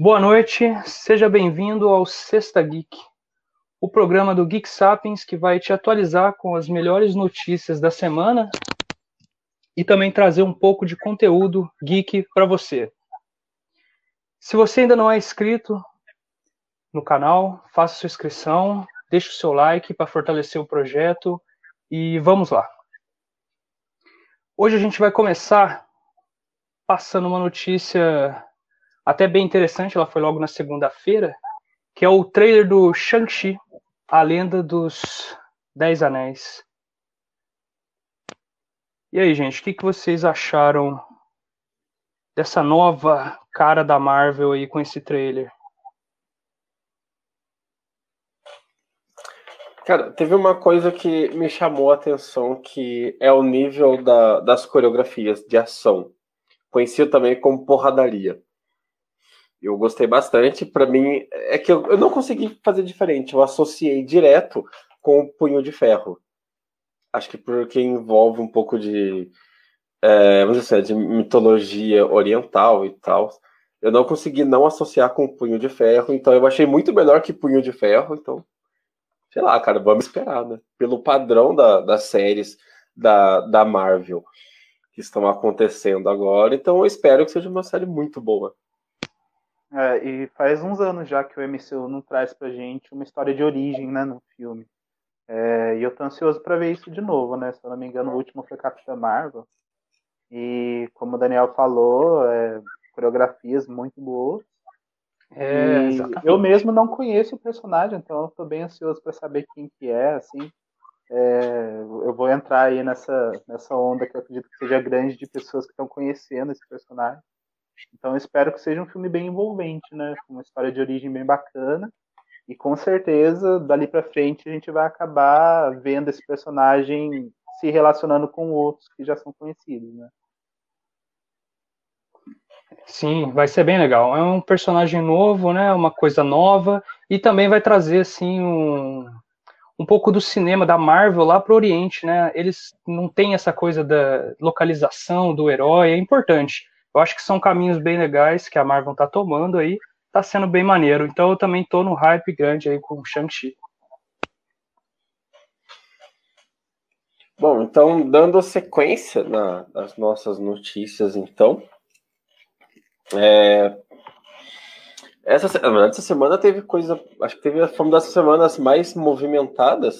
Boa noite, seja bem-vindo ao Sexta Geek, o programa do Geek Sapiens que vai te atualizar com as melhores notícias da semana e também trazer um pouco de conteúdo geek para você. Se você ainda não é inscrito no canal, faça sua inscrição, deixe o seu like para fortalecer o projeto e vamos lá. Hoje a gente vai começar passando uma notícia até bem interessante, ela foi logo na segunda-feira, que é o trailer do Shang-Chi, a lenda dos Dez Anéis. E aí, gente, o que, que vocês acharam dessa nova cara da Marvel aí com esse trailer? Cara, teve uma coisa que me chamou a atenção, que é o nível da, das coreografias de ação, conhecido também como porradaria. Eu gostei bastante. Para mim, é que eu, eu não consegui fazer diferente. Eu associei direto com o punho de ferro. Acho que porque envolve um pouco de, é, vamos dizer assim, de mitologia oriental e tal. Eu não consegui não associar com o punho de ferro, então eu achei muito melhor que punho de ferro, então sei lá, cara, vamos esperar, né? Pelo padrão da, das séries da, da Marvel que estão acontecendo agora, então eu espero que seja uma série muito boa. É, e faz uns anos já que o MCU não traz pra gente uma história de origem, né, no filme. É, e eu tô ansioso para ver isso de novo, né? Se eu não me engano, o último foi Capitã Marvel. E como o Daniel falou, é, coreografias muito boas. É, eu mesmo não conheço o personagem, então eu tô bem ansioso para saber quem que é, assim. É, eu vou entrar aí nessa, nessa onda que eu acredito que seja grande de pessoas que estão conhecendo esse personagem. Então eu espero que seja um filme bem envolvente, né? Uma história de origem bem bacana. E com certeza, dali para frente, a gente vai acabar vendo esse personagem se relacionando com outros que já são conhecidos, né? Sim, vai ser bem legal. É um personagem novo, né? Uma coisa nova e também vai trazer assim um, um pouco do cinema da Marvel lá para o Oriente, né? Eles não têm essa coisa da localização do herói, é importante. Eu acho que são caminhos bem legais que a Marvel está tomando aí, tá sendo bem maneiro. Então eu também tô no hype grande aí com o Shang-Chi. Bom, então dando sequência na, nas nossas notícias, então, é, essa, essa semana teve coisa. Acho que teve foi uma das semanas mais movimentadas.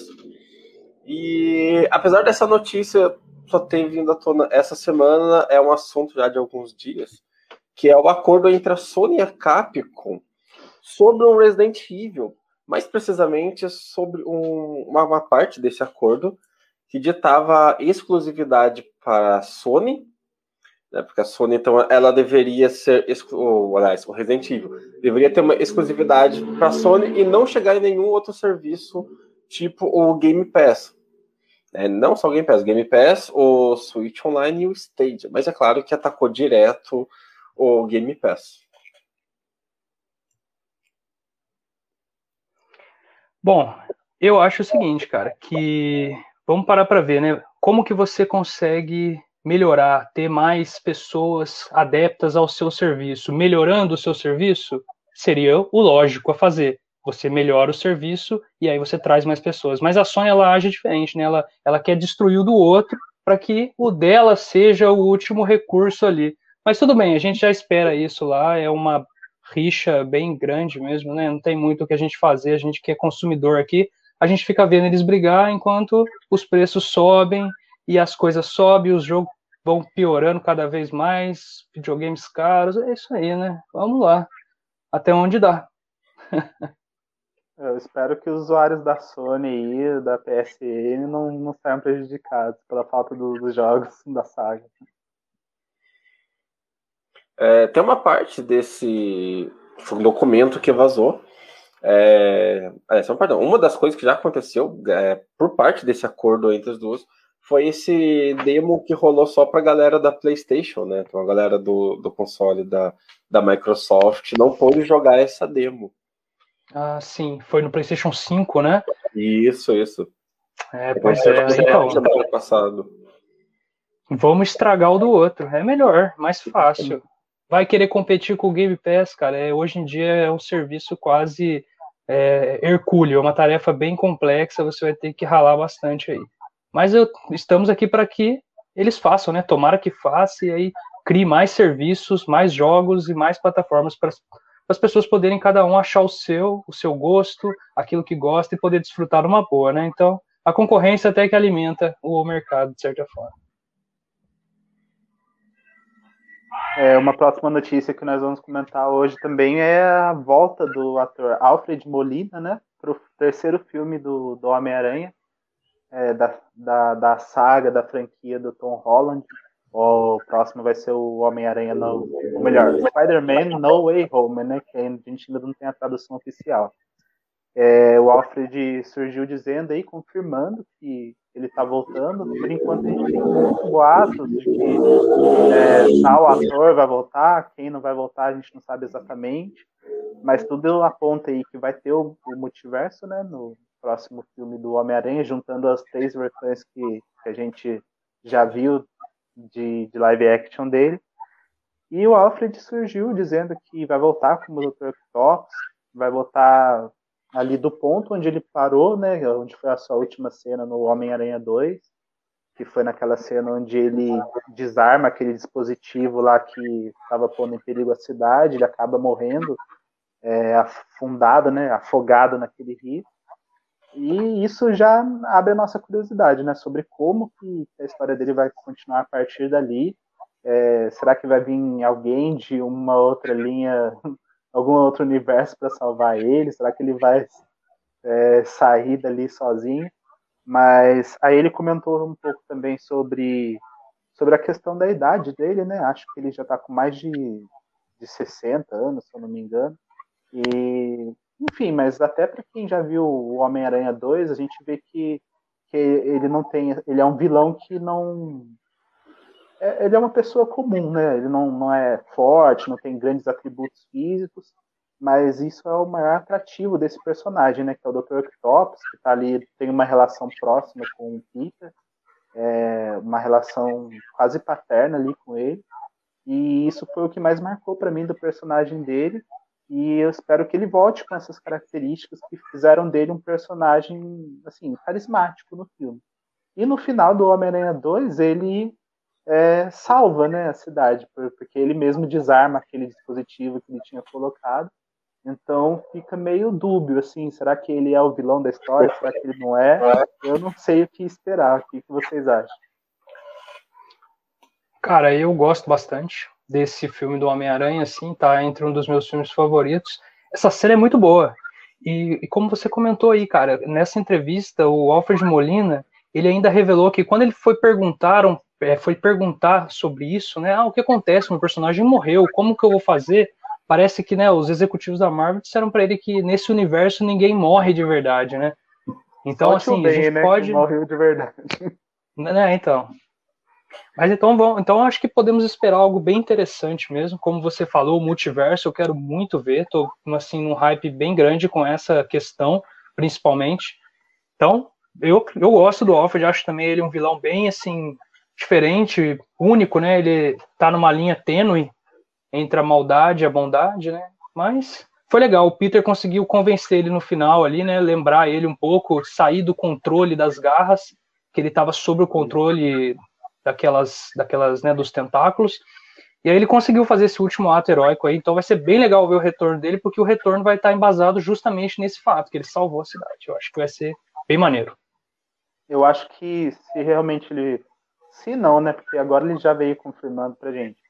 E apesar dessa notícia só ter vindo à tona essa semana, é um assunto já de alguns dias, que é o acordo entre a Sony e a Capcom sobre um Resident Evil. Mais precisamente sobre um, uma, uma parte desse acordo que ditava exclusividade para a Sony né? Porque a Sony, então, ela deveria ser, ou, aliás, o Resident Evil, deveria ter uma exclusividade para a Sony e não chegar em nenhum outro serviço, tipo o Game Pass. É, não só o Game Pass, Game Pass, o Switch Online e o Stadia. Mas é claro que atacou direto o Game Pass. Bom, eu acho o seguinte, cara, que vamos parar para ver, né? Como que você consegue melhorar, ter mais pessoas adeptas ao seu serviço, melhorando o seu serviço, seria o lógico a fazer. Você melhora o serviço e aí você traz mais pessoas. Mas a Sony ela age diferente, né? Ela, ela quer destruir o do outro para que o dela seja o último recurso ali. Mas tudo bem, a gente já espera isso lá, é uma rixa bem grande mesmo, né? Não tem muito o que a gente fazer, a gente que é consumidor aqui, a gente fica vendo eles brigar enquanto os preços sobem e as coisas sobem, os jogos vão piorando cada vez mais, videogames caros, é isso aí, né? Vamos lá, até onde dá. Eu espero que os usuários da Sony e da PSN não, não saiam prejudicados pela falta do, dos jogos da saga. É, tem uma parte desse documento que vazou. É, é, perdão, uma das coisas que já aconteceu é, por parte desse acordo entre as duas foi esse demo que rolou só pra galera da PlayStation, né? Então a galera do, do console da, da Microsoft não pôde jogar essa demo. Ah, sim. Foi no PlayStation 5, né? Isso, isso. É, pois é. Então, passado. Vamos estragar o do outro. É melhor, mais fácil. vai querer competir com o Game Pass, cara. É, hoje em dia é um serviço quase é, hercúleo, é uma tarefa bem complexa, você vai ter que ralar bastante aí. Mas eu, estamos aqui para que eles façam, né? Tomara que faça e aí crie mais serviços, mais jogos e mais plataformas para as pessoas poderem cada um achar o seu, o seu gosto, aquilo que gosta e poder desfrutar uma boa, né? Então, a concorrência até que alimenta o mercado, de certa forma. É, uma próxima notícia que nós vamos comentar hoje também é a volta do ator Alfred Molina, né, para o terceiro filme do, do Homem-Aranha, é, da, da, da saga, da franquia do Tom Holland. O próximo vai ser o Homem-Aranha, ou melhor, Spider-Man No Way Home, né? Que a gente ainda não tem a tradução oficial. É, o Alfred surgiu dizendo aí, confirmando que ele está voltando. Por enquanto a gente tem muitos boatos de que é, tal ator vai voltar, quem não vai voltar a gente não sabe exatamente. Mas tudo aponta aí que vai ter o, o multiverso, né? No próximo filme do Homem-Aranha, juntando as três versões que, que a gente já viu de, de live action dele. E o Alfred surgiu dizendo que vai voltar como Dr. Octopus, vai voltar ali do ponto onde ele parou, né, onde foi a sua última cena no Homem-Aranha 2, que foi naquela cena onde ele desarma aquele dispositivo lá que estava pondo em perigo a cidade, ele acaba morrendo, é, afundado, né, afogado naquele rio. E isso já abre a nossa curiosidade, né, sobre como que a história dele vai continuar a partir dali. É, será que vai vir alguém de uma outra linha, algum outro universo para salvar ele? Será que ele vai é, sair dali sozinho? Mas aí ele comentou um pouco também sobre sobre a questão da idade dele, né? Acho que ele já está com mais de, de 60 anos, se eu não me engano. E enfim, mas até para quem já viu o Homem-Aranha 2, a gente vê que, que ele não tem. Ele é um vilão que não. É, ele é uma pessoa comum, né? Ele não, não é forte, não tem grandes atributos físicos, mas isso é o maior atrativo desse personagem, né? Que é o Dr. Octopus, que tá ali, tem uma relação próxima com o Peter, é, uma relação quase paterna ali com ele. E isso foi o que mais marcou para mim do personagem dele e eu espero que ele volte com essas características que fizeram dele um personagem assim carismático no filme. E no final do Homem-Aranha 2, ele é, salva né, a cidade, porque ele mesmo desarma aquele dispositivo que ele tinha colocado. Então fica meio dúbio, assim, será que ele é o vilão da história? Será que ele não é? Eu não sei o que esperar. O que vocês acham? Cara, eu gosto bastante desse filme do Homem-Aranha, assim, tá entre um dos meus filmes favoritos. Essa cena é muito boa. E, e, como você comentou aí, cara, nessa entrevista, o Alfred Molina, ele ainda revelou que quando ele foi perguntar, é, foi perguntar sobre isso, né? Ah, o que acontece? Meu personagem morreu, como que eu vou fazer? Parece que, né, os executivos da Marvel disseram para ele que nesse universo ninguém morre de verdade, né? Então, assim, bem, a gente né, pode. morreu de verdade. Né, então. Mas então, bom, então acho que podemos esperar algo bem interessante mesmo. Como você falou, o multiverso eu quero muito ver. Estou assim num hype bem grande com essa questão, principalmente. Então, eu, eu gosto do Alfred, acho também ele um vilão bem assim diferente, único, né? Ele tá numa linha tênue entre a maldade e a bondade, né? Mas foi legal. O Peter conseguiu convencer ele no final ali, né? Lembrar ele um pouco, sair do controle das garras, que ele estava sob o controle daquelas, daquelas, né, dos tentáculos. E aí ele conseguiu fazer esse último ato heróico aí, então vai ser bem legal ver o retorno dele, porque o retorno vai estar embasado justamente nesse fato, que ele salvou a cidade. Eu acho que vai ser bem maneiro. Eu acho que se realmente ele. Se não, né? Porque agora ele já veio confirmando pra gente.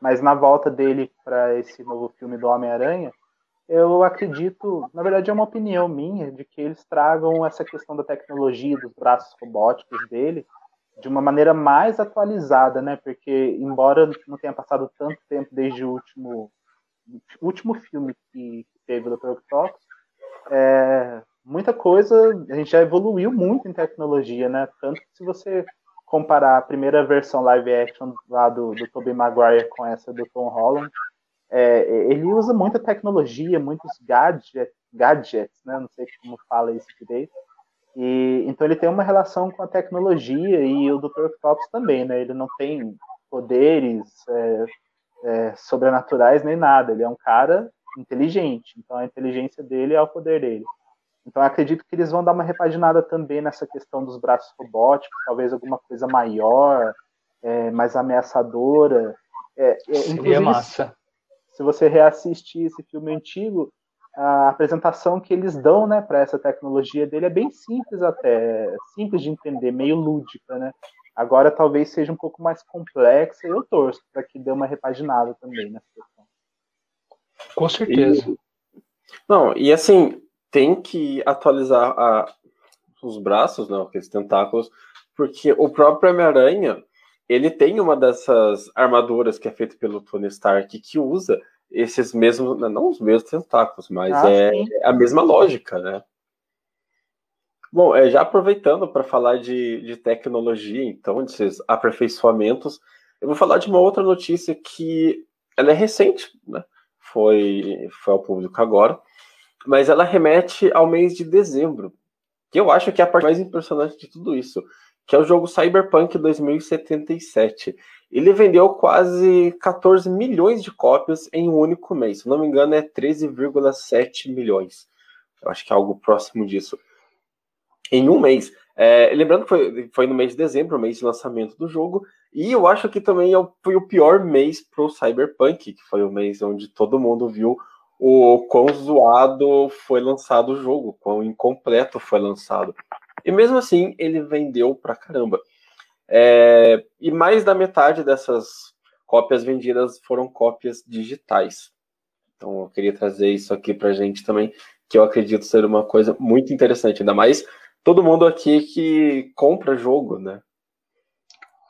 Mas na volta dele para esse novo filme do Homem-Aranha, eu acredito, na verdade é uma opinião minha, de que eles tragam essa questão da tecnologia, dos braços robóticos dele, de uma maneira mais atualizada, né? Porque embora não tenha passado tanto tempo desde o último último filme que teve o Dr. Octopus, é, muita coisa a gente já evoluiu muito em tecnologia, né? Tanto que se você comparar a primeira versão live action lá do, do Tobey Maguire com essa do Tom Holland, é, ele usa muita tecnologia, muitos gadgets, gadgets, né? Não sei como fala isso direito e, então ele tem uma relação com a tecnologia e o Dr. Octopus também, né? Ele não tem poderes, é, é, sobrenaturais nem nada. Ele é um cara inteligente. Então a inteligência dele é o poder dele. Então acredito que eles vão dar uma repaginada também nessa questão dos braços robóticos, talvez alguma coisa maior, é, mais ameaçadora. É, é, Seria massa. Se você reassistir esse filme antigo, a apresentação que eles dão né, para essa tecnologia dele é bem simples até, simples de entender, meio lúdica, né? Agora talvez seja um pouco mais complexa e eu torço para que dê uma repaginada também nessa questão. Com certeza. E, não, e assim, tem que atualizar a, os braços, não, aqueles tentáculos, porque o próprio Homem-Aranha, ele tem uma dessas armaduras que é feita pelo Tony Stark que usa esses mesmos, não os mesmos tentáculos, mas ah, é a mesma lógica, né? Bom, é, já aproveitando para falar de, de tecnologia, então, desses aperfeiçoamentos, eu vou falar de uma outra notícia que ela é recente, né? Foi, foi ao público agora, mas ela remete ao mês de dezembro, que eu acho que é a parte mais impressionante de tudo isso, que é o jogo Cyberpunk 2077. Ele vendeu quase 14 milhões de cópias em um único mês. Se não me engano, é 13,7 milhões. Eu acho que é algo próximo disso. Em um mês. É, lembrando que foi, foi, no mês de dezembro, o mês de lançamento do jogo. E eu acho que também é foi o pior mês para o Cyberpunk, que foi o mês onde todo mundo viu o quão zoado foi lançado o jogo, quão incompleto foi lançado. E mesmo assim, ele vendeu pra caramba. É, e mais da metade dessas cópias vendidas foram cópias digitais. Então eu queria trazer isso aqui pra gente também, que eu acredito ser uma coisa muito interessante, ainda mais todo mundo aqui que compra jogo, né?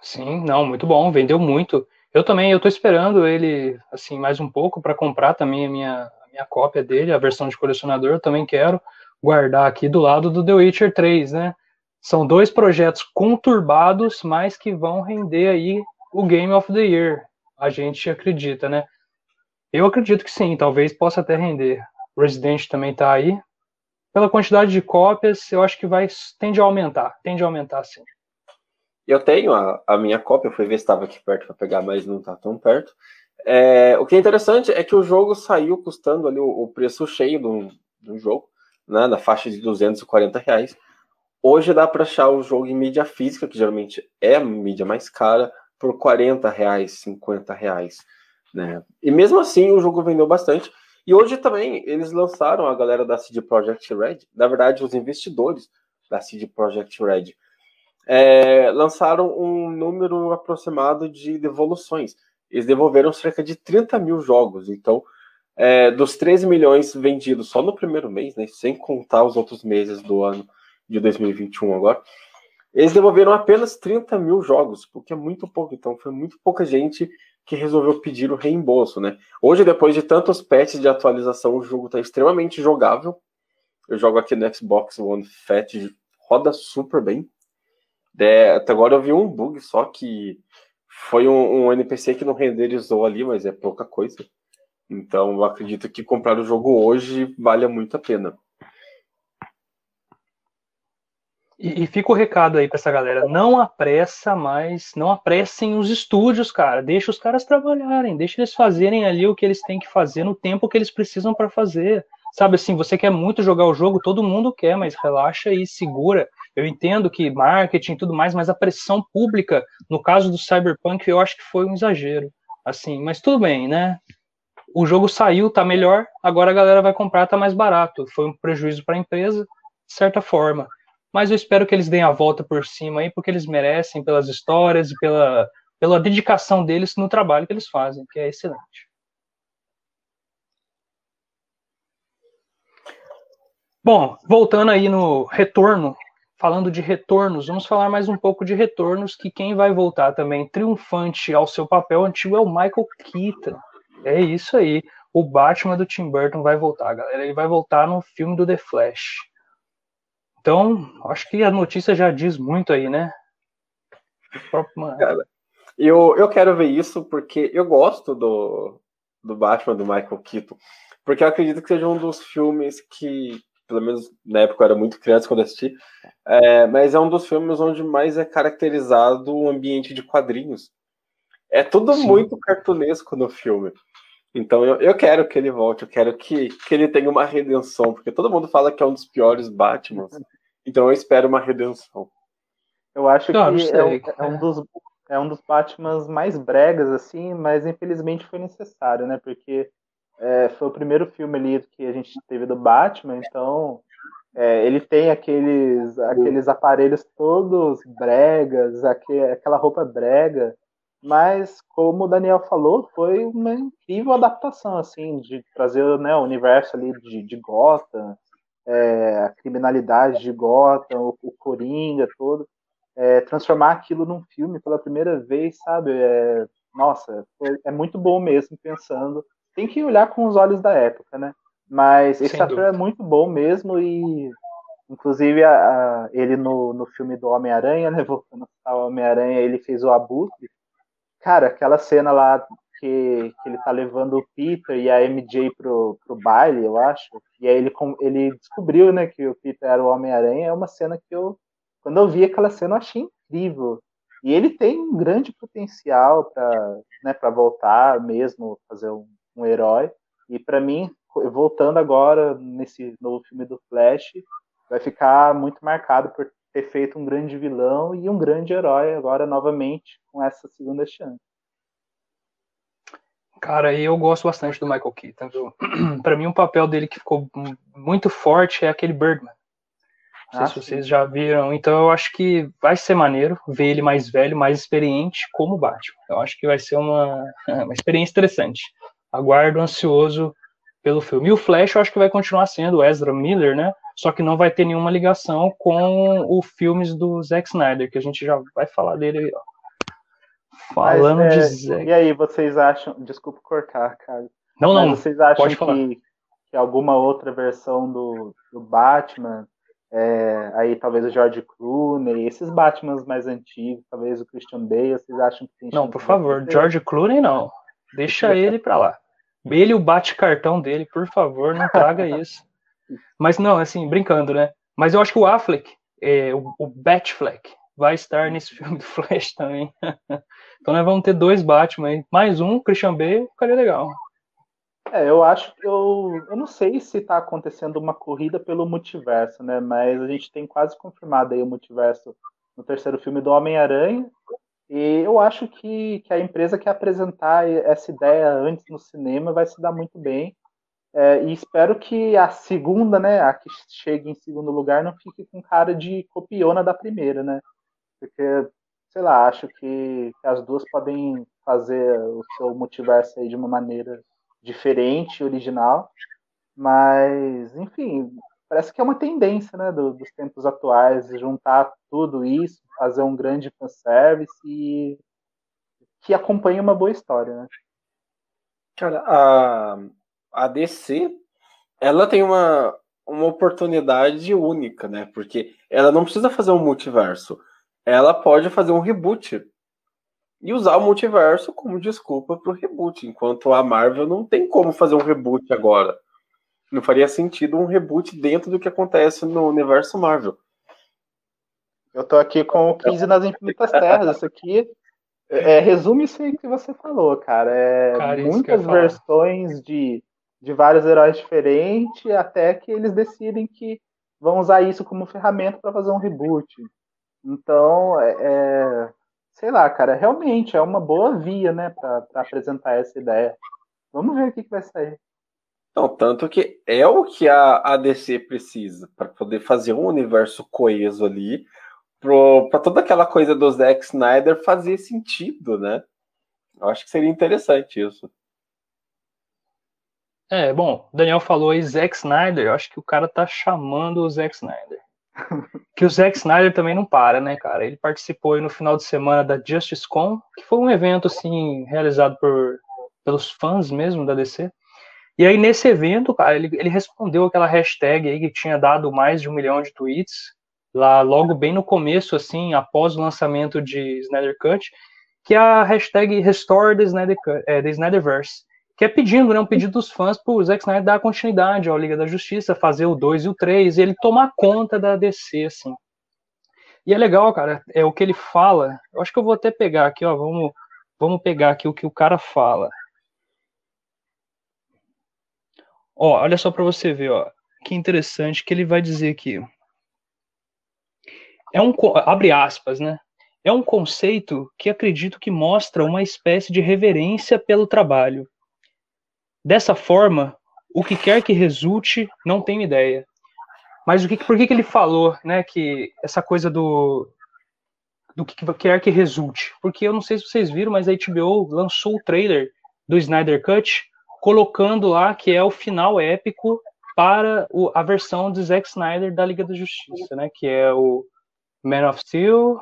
Sim, não, muito bom, vendeu muito. Eu também, eu tô esperando ele, assim, mais um pouco para comprar também a minha, a minha cópia dele, a versão de colecionador, eu também quero guardar aqui do lado do The Witcher 3, né? São dois projetos conturbados, mas que vão render aí o Game of the Year. A gente acredita, né? Eu acredito que sim, talvez possa até render. Resident também tá aí. Pela quantidade de cópias, eu acho que vai tende a aumentar, tende a aumentar sim. Eu tenho a, a minha cópia, fui ver se estava aqui perto para pegar, mas não está tão perto. É, o que é interessante é que o jogo saiu custando ali o, o preço cheio do, do jogo, né, na faixa de 240 reais. Hoje dá para achar o jogo em mídia física, que geralmente é a mídia mais cara, por 40 reais, 50 reais. Né? E mesmo assim o jogo vendeu bastante. E hoje também eles lançaram a galera da CD Projekt Red, na verdade os investidores da CD Projekt Red, é, lançaram um número aproximado de devoluções. Eles devolveram cerca de 30 mil jogos. Então, é, dos 13 milhões vendidos só no primeiro mês, né, sem contar os outros meses do ano de 2021 agora, eles devolveram apenas 30 mil jogos, o que é muito pouco. Então, foi muito pouca gente que resolveu pedir o reembolso, né? Hoje, depois de tantos patches de atualização, o jogo está extremamente jogável. Eu jogo aqui no Xbox One Fat, roda super bem. É, até agora eu vi um bug só que foi um, um, NPC que não renderizou ali, mas é pouca coisa. Então eu acredito que comprar o jogo hoje vale muito a pena. E, e fica o recado aí para essa galera: não apressa mais, não apressem os estúdios, cara. Deixa os caras trabalharem, deixa eles fazerem ali o que eles têm que fazer no tempo que eles precisam para fazer. Sabe assim, você quer muito jogar o jogo, todo mundo quer, mas relaxa e segura. Eu entendo que marketing e tudo mais, mas a pressão pública, no caso do Cyberpunk, eu acho que foi um exagero. Assim, mas tudo bem, né? O jogo saiu, tá melhor, agora a galera vai comprar, tá mais barato. Foi um prejuízo para a empresa, de certa forma. Mas eu espero que eles deem a volta por cima aí, porque eles merecem pelas histórias e pela, pela dedicação deles no trabalho que eles fazem, que é excelente. Bom, voltando aí no retorno falando de retornos, vamos falar mais um pouco de retornos, que quem vai voltar também triunfante ao seu papel antigo é o Michael Keaton. É isso aí. O Batman do Tim Burton vai voltar, galera. Ele vai voltar no filme do The Flash. Então, acho que a notícia já diz muito aí, né? Cara, eu, eu quero ver isso porque eu gosto do, do Batman do Michael Keaton. Porque eu acredito que seja um dos filmes que, pelo menos na época eu era muito criança quando assisti, é, mas é um dos filmes onde mais é caracterizado o ambiente de quadrinhos. É tudo Sim. muito cartunesco no filme. Então eu, eu quero que ele volte, eu quero que, que ele tenha uma redenção, porque todo mundo fala que é um dos piores Batman. Então eu espero uma redenção. Eu acho que é, um, é, um dos, é um dos Batmans mais bregas, assim, mas infelizmente foi necessário, né? Porque é, foi o primeiro filme ali que a gente teve do Batman, então é, ele tem aqueles, aqueles aparelhos todos bregas, aquela roupa brega, mas como o Daniel falou, foi uma incrível adaptação, assim, de trazer né, o universo ali de, de Gotham, é, a criminalidade de Gotham, o, o Coringa todo, é, transformar aquilo num filme pela primeira vez, sabe? É, nossa, foi, é muito bom mesmo pensando. Tem que olhar com os olhos da época, né? Mas esse Sem ator dúvida. é muito bom mesmo e, inclusive, a, a, ele no, no filme do Homem-Aranha, né? Voltando ao Homem-Aranha, ele fez o Abutre. Cara, aquela cena lá que, que ele tá levando o Peter e a MJ pro, pro baile, eu acho. E aí ele, ele descobriu, né, que o Peter era o Homem-Aranha. É uma cena que eu, quando eu vi aquela cena, eu achei incrível. E ele tem um grande potencial para né, voltar mesmo, fazer um, um herói. E para mim, voltando agora nesse novo filme do Flash, vai ficar muito marcado por ter feito um grande vilão e um grande herói agora novamente com essa segunda chance. Cara, eu gosto bastante do Michael Keaton. Para mim, um papel dele que ficou muito forte é aquele Birdman. Não sei ah, se vocês já viram. Então, eu acho que vai ser maneiro ver ele mais velho, mais experiente como Batman. Eu acho que vai ser uma, uma experiência interessante. Aguardo ansioso pelo filme. E o Flash, eu acho que vai continuar sendo o Ezra Miller, né? Só que não vai ter nenhuma ligação com os filmes do Zack Snyder, que a gente já vai falar dele aí, ó. Falando Mas, é, de Zack. E aí, vocês acham. Desculpa cortar, cara. Não, não. Mas vocês acham que, que alguma outra versão do, do Batman, é, aí talvez o George Clooney, esses Batmans mais antigos, talvez o Christian Bale, vocês acham que tem Não, por favor, George Clooney não. Deixa ele pra lá. Ele o bate-cartão dele, por favor, não traga isso. Mas não, assim, brincando, né? Mas eu acho que o Affleck, é, o, o Batfleck, vai estar nesse filme do Flash também. então nós vamos ter dois Batman aí. Mais um, Christian Bale, ficaria legal. É, eu acho que eu, eu não sei se está acontecendo uma corrida pelo multiverso, né? Mas a gente tem quase confirmado aí o multiverso no terceiro filme do Homem-Aranha. E eu acho que, que a empresa que apresentar essa ideia antes no cinema vai se dar muito bem. É, e espero que a segunda, né, a que chegue em segundo lugar, não fique com cara de copiona da primeira, né? Porque, sei lá, acho que, as duas podem fazer o seu multiverso aí de uma maneira diferente, original. Mas, enfim, parece que é uma tendência, né, do, dos tempos atuais, juntar tudo isso, fazer um grande fanservice e que acompanhe uma boa história, né? Cara, a, a DC, ela tem uma, uma oportunidade única, né? Porque ela não precisa fazer um multiverso. Ela pode fazer um reboot. E usar o multiverso como desculpa para o reboot. Enquanto a Marvel não tem como fazer um reboot agora. Não faria sentido um reboot dentro do que acontece no universo Marvel. Eu tô aqui com o 15 nas Infinitas Terras. Isso aqui é, resume isso aí que você falou, cara. É cara, muitas versões de de vários heróis diferentes, até que eles decidem que vão usar isso como ferramenta para fazer um reboot. Então, é, é, sei lá, cara, realmente é uma boa via, né, para apresentar essa ideia. Vamos ver o que, que vai sair. Não, tanto que é o que a, a DC precisa para poder fazer um universo coeso ali, para toda aquela coisa do Zack Snyder fazer sentido, né? Eu acho que seria interessante isso. É, bom, o Daniel falou aí Zack Snyder, eu acho que o cara tá chamando o Zack Snyder. Que o Zack Snyder também não para, né, cara? Ele participou no final de semana da Justice Con, que foi um evento, assim, realizado por, pelos fãs mesmo da DC. E aí, nesse evento, cara, ele, ele respondeu aquela hashtag aí que tinha dado mais de um milhão de tweets, lá logo bem no começo, assim, após o lançamento de Snyder Cut, que é a hashtag Restore the, Snyder, é, the Snyderverse que é pedindo, né, um pedido dos fãs para o Zack Snyder dar continuidade à Liga da Justiça, fazer o 2 e o 3, e ele tomar conta da DC, assim. E é legal, cara, é o que ele fala, eu acho que eu vou até pegar aqui, ó, vamos, Vamos pegar aqui o que o cara fala. Ó, olha só para você ver, ó. Que interessante que ele vai dizer aqui. É um abre aspas, né? É um conceito que acredito que mostra uma espécie de reverência pelo trabalho. Dessa forma, o que quer que resulte, não tenho ideia. Mas o que, por que, que ele falou, né, que essa coisa do do que quer que resulte? Porque eu não sei se vocês viram, mas a HBO lançou o trailer do Snyder Cut colocando lá que é o final épico para o, a versão de Zack Snyder da Liga da Justiça, né? Que é o Man of Steel,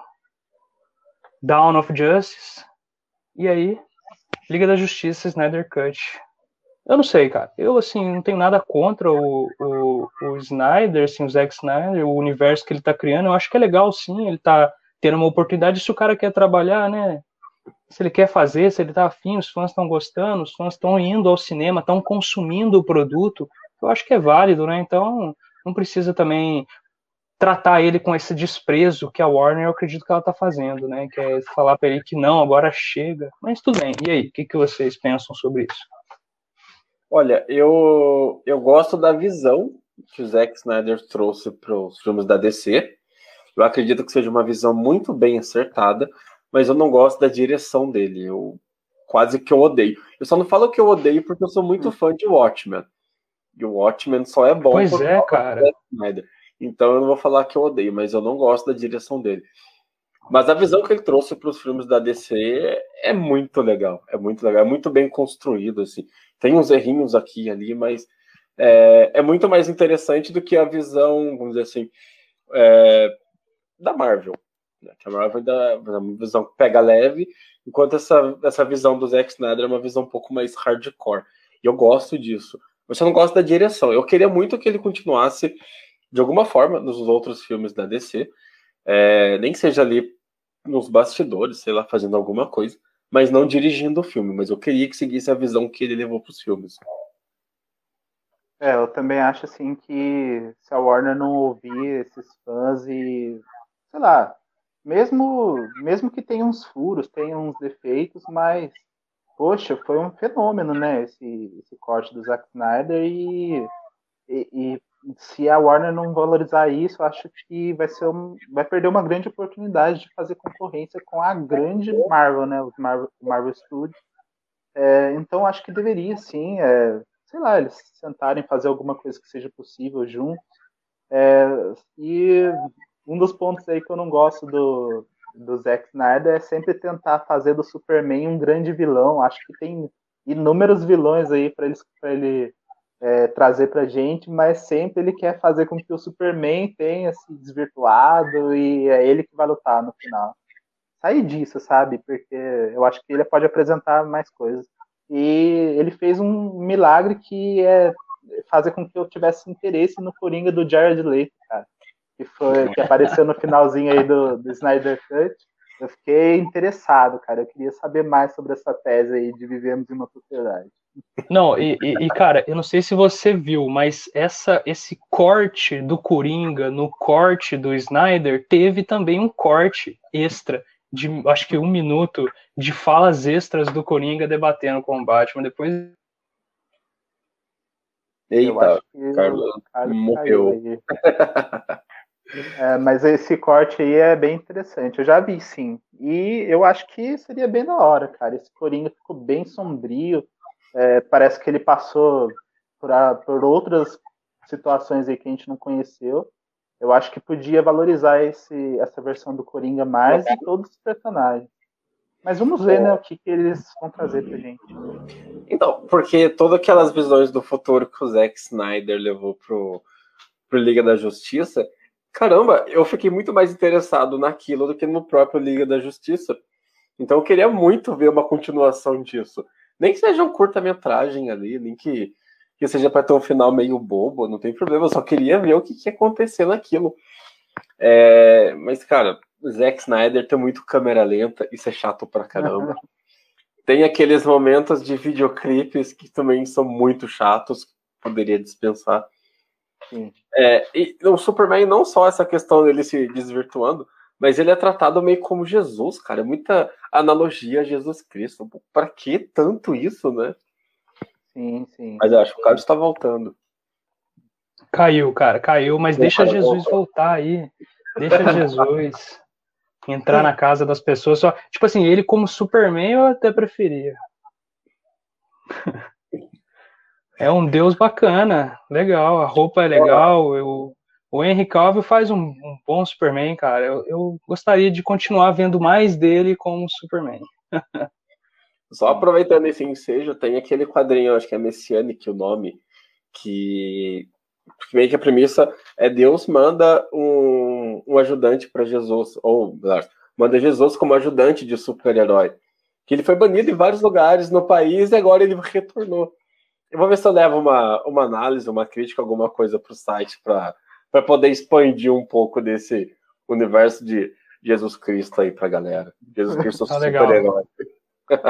Dawn of Justice, e aí Liga da Justiça, Snyder Cut. Eu não sei, cara. Eu, assim, não tenho nada contra o, o, o Snyder, assim, o Zack Snyder, o universo que ele tá criando. Eu acho que é legal, sim, ele tá tendo uma oportunidade. Se o cara quer trabalhar, né? se ele quer fazer, se ele está afim, os fãs estão gostando, os fãs estão indo ao cinema, estão consumindo o produto, eu acho que é válido, né? Então não precisa também tratar ele com esse desprezo que a Warner eu acredito que ela está fazendo, né? Que é falar para ele que não, agora chega. Mas tudo bem. E aí, o que, que vocês pensam sobre isso? Olha, eu, eu gosto da visão que o Zack Snyder trouxe para os filmes da DC. Eu acredito que seja uma visão muito bem acertada mas eu não gosto da direção dele. Eu quase que eu odeio. Eu só não falo que eu odeio porque eu sou muito hum. fã de Watchmen. E o Watchmen só é bom. Pois é, cara. Então eu não vou falar que eu odeio, mas eu não gosto da direção dele. Mas a visão que ele trouxe para os filmes da DC é muito legal. É muito legal, é muito bem construído. Assim. Tem uns errinhos aqui e ali, mas é, é muito mais interessante do que a visão, vamos dizer assim, é, da Marvel. Né? Que a Marvel dá uma visão pega leve, enquanto essa, essa visão do Zack Snyder é uma visão um pouco mais hardcore. E eu gosto disso. Mas eu não gosto da direção. Eu queria muito que ele continuasse de alguma forma nos outros filmes da DC, é, nem seja ali nos bastidores, sei lá, fazendo alguma coisa, mas não dirigindo o filme. Mas eu queria que seguisse a visão que ele levou para os filmes. É, eu também acho assim que se a Warner não ouvir esses fãs e, sei lá, mesmo, mesmo que tenha uns furos, tenha uns defeitos, mas, poxa, foi um fenômeno, né, esse, esse corte do Zack Snyder e, e, e se a Warner não valorizar isso, acho que vai ser um, vai perder uma grande oportunidade de fazer concorrência com a grande Marvel, né, o Marvel, Marvel Studios. É, então acho que deveria sim, é, sei lá, eles sentarem fazer alguma coisa que seja possível juntos. É, e um dos pontos aí que eu não gosto do, do Zack Snyder é sempre tentar fazer do Superman um grande vilão. Acho que tem inúmeros vilões aí para pra ele é, trazer pra gente, mas sempre ele quer fazer com que o Superman tenha se desvirtuado e é ele que vai lutar no final. Sair disso, sabe? Porque eu acho que ele pode apresentar mais coisas. E ele fez um milagre que é fazer com que eu tivesse interesse no Coringa do Jared Leto, cara que foi que apareceu no finalzinho aí do, do Snyder Cut. Eu fiquei interessado, cara. Eu queria saber mais sobre essa tese aí de vivemos em uma sociedade. Não, e, e, cara, eu não sei se você viu, mas essa, esse corte do Coringa no corte do Snyder teve também um corte extra de acho que um minuto de falas extras do Coringa debatendo com o Batman. Depois. Eita, Carlos, morreu. É, mas esse corte aí é bem interessante. Eu já vi, sim. E eu acho que seria bem da hora, cara. Esse Coringa ficou bem sombrio. É, parece que ele passou por, a, por outras situações aí que a gente não conheceu. Eu acho que podia valorizar esse, essa versão do Coringa mais e todos os personagens. Mas vamos ver, né, o que, que eles vão trazer pra gente. Então, porque todas aquelas visões do futuro que o Zack Snyder levou pro, pro Liga da Justiça, caramba, eu fiquei muito mais interessado naquilo do que no próprio Liga da Justiça. Então eu queria muito ver uma continuação disso. Nem que seja um curta-metragem ali, nem que, que seja para ter um final meio bobo, não tem problema, eu só queria ver o que, que ia acontecer naquilo. É, mas, cara, Zack Snyder tem muito câmera lenta, isso é chato pra caramba. tem aqueles momentos de videoclipes que também são muito chatos, poderia dispensar. É, e o Superman, não só essa questão dele se desvirtuando, mas ele é tratado meio como Jesus, cara. É muita analogia a Jesus Cristo. Para que tanto isso, né? Sim, sim. Mas eu acho que o Carlos está voltando. Caiu, cara, caiu, mas deixa Jesus voltar aí. Deixa Jesus entrar na casa das pessoas. Só, tipo assim, ele como Superman eu até preferia. É um deus bacana, legal, a roupa é legal, eu, o Henry Cavill faz um, um, bom Superman, cara. Eu, eu, gostaria de continuar vendo mais dele como Superman. Só aproveitando esse ensejo, tem aquele quadrinho, acho que é Messianic o nome, que meio que a premissa é Deus manda um, um ajudante para Jesus, ou manda Jesus como ajudante de super-herói. Que ele foi banido em vários lugares no país e agora ele retornou. Eu vou ver se eu levo uma, uma análise, uma crítica, alguma coisa para o site para para poder expandir um pouco desse universo de Jesus Cristo aí pra galera. Jesus Cristo tá super-herói.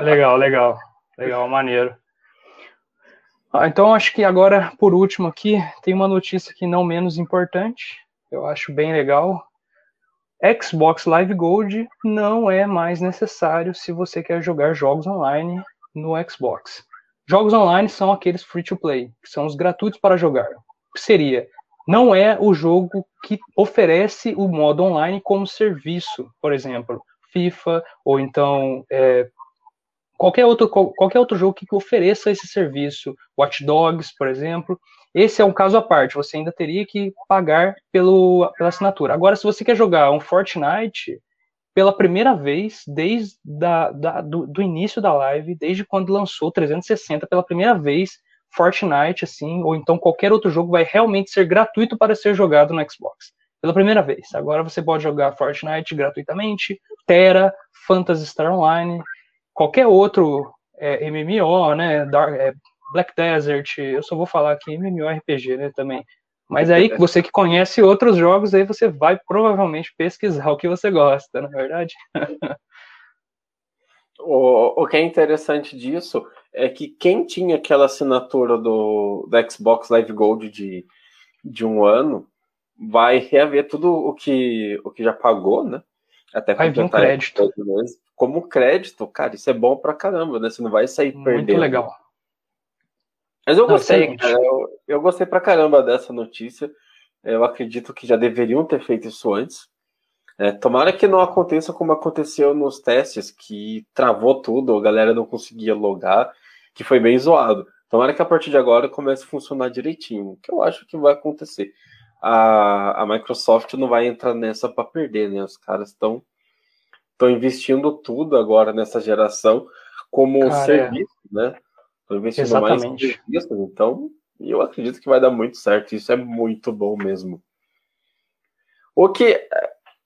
legal, legal. Legal, maneiro. Ah, então, acho que agora, por último aqui, tem uma notícia que não menos importante. Eu acho bem legal. Xbox Live Gold não é mais necessário se você quer jogar jogos online no Xbox. Jogos online são aqueles free to play, que são os gratuitos para jogar. Que seria não é o jogo que oferece o modo online como serviço, por exemplo, FIFA ou então é, qualquer outro qualquer outro jogo que ofereça esse serviço, Watch Dogs, por exemplo. Esse é um caso à parte, você ainda teria que pagar pelo, pela assinatura. Agora, se você quer jogar um Fortnite pela primeira vez desde da, da, do, do início da live, desde quando lançou 360 pela primeira vez, Fortnite, assim, ou então qualquer outro jogo vai realmente ser gratuito para ser jogado no Xbox. Pela primeira vez. Agora você pode jogar Fortnite gratuitamente, Terra, Phantasy Star Online, qualquer outro é, MMO, né? Dark, é, Black Desert, eu só vou falar aqui MMORPG, né, também. Mas aí, você que conhece outros jogos, aí você vai provavelmente pesquisar o que você gosta, na é verdade? o, o que é interessante disso é que quem tinha aquela assinatura do, do Xbox Live Gold de, de um ano vai reaver tudo o que, o que já pagou, né? Até vai vir um crédito. Como crédito, cara, isso é bom pra caramba, né? Você não vai sair Muito perdendo. Muito legal. Mas eu gostei, cara, eu, eu gostei pra caramba dessa notícia. Eu acredito que já deveriam ter feito isso antes. É, tomara que não aconteça como aconteceu nos testes, que travou tudo, a galera não conseguia logar que foi bem zoado. Tomara que a partir de agora comece a funcionar direitinho, que eu acho que vai acontecer. A, a Microsoft não vai entrar nessa para perder, né? Os caras estão estão investindo tudo agora nessa geração como Cara, serviço, é. né? Estão investindo Exatamente. mais em serviços, então eu acredito que vai dar muito certo. Isso é muito bom mesmo. O que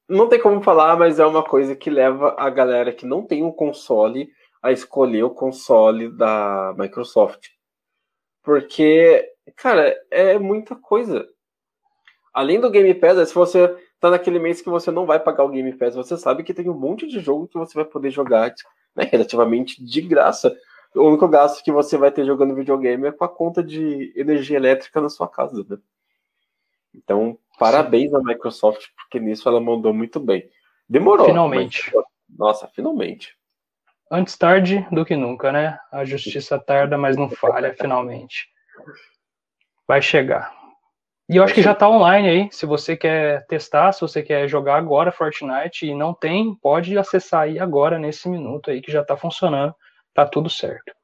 não tem como falar, mas é uma coisa que leva a galera que não tem um console a escolher o console da Microsoft. Porque, cara, é muita coisa. Além do Game Pass, se você tá naquele mês que você não vai pagar o Game Pass, você sabe que tem um monte de jogo que você vai poder jogar né, relativamente de graça. O único gasto que você vai ter jogando videogame é com a conta de energia elétrica na sua casa, né? Então, parabéns Sim. à Microsoft, porque nisso ela mandou muito bem. Demorou. Finalmente. Mas, nossa, finalmente. Antes tarde do que nunca, né? A justiça tarda, mas não falha, finalmente. Vai chegar. E eu acho que já tá online aí. Se você quer testar, se você quer jogar agora Fortnite e não tem, pode acessar aí agora, nesse minuto aí, que já tá funcionando. Tá tudo certo.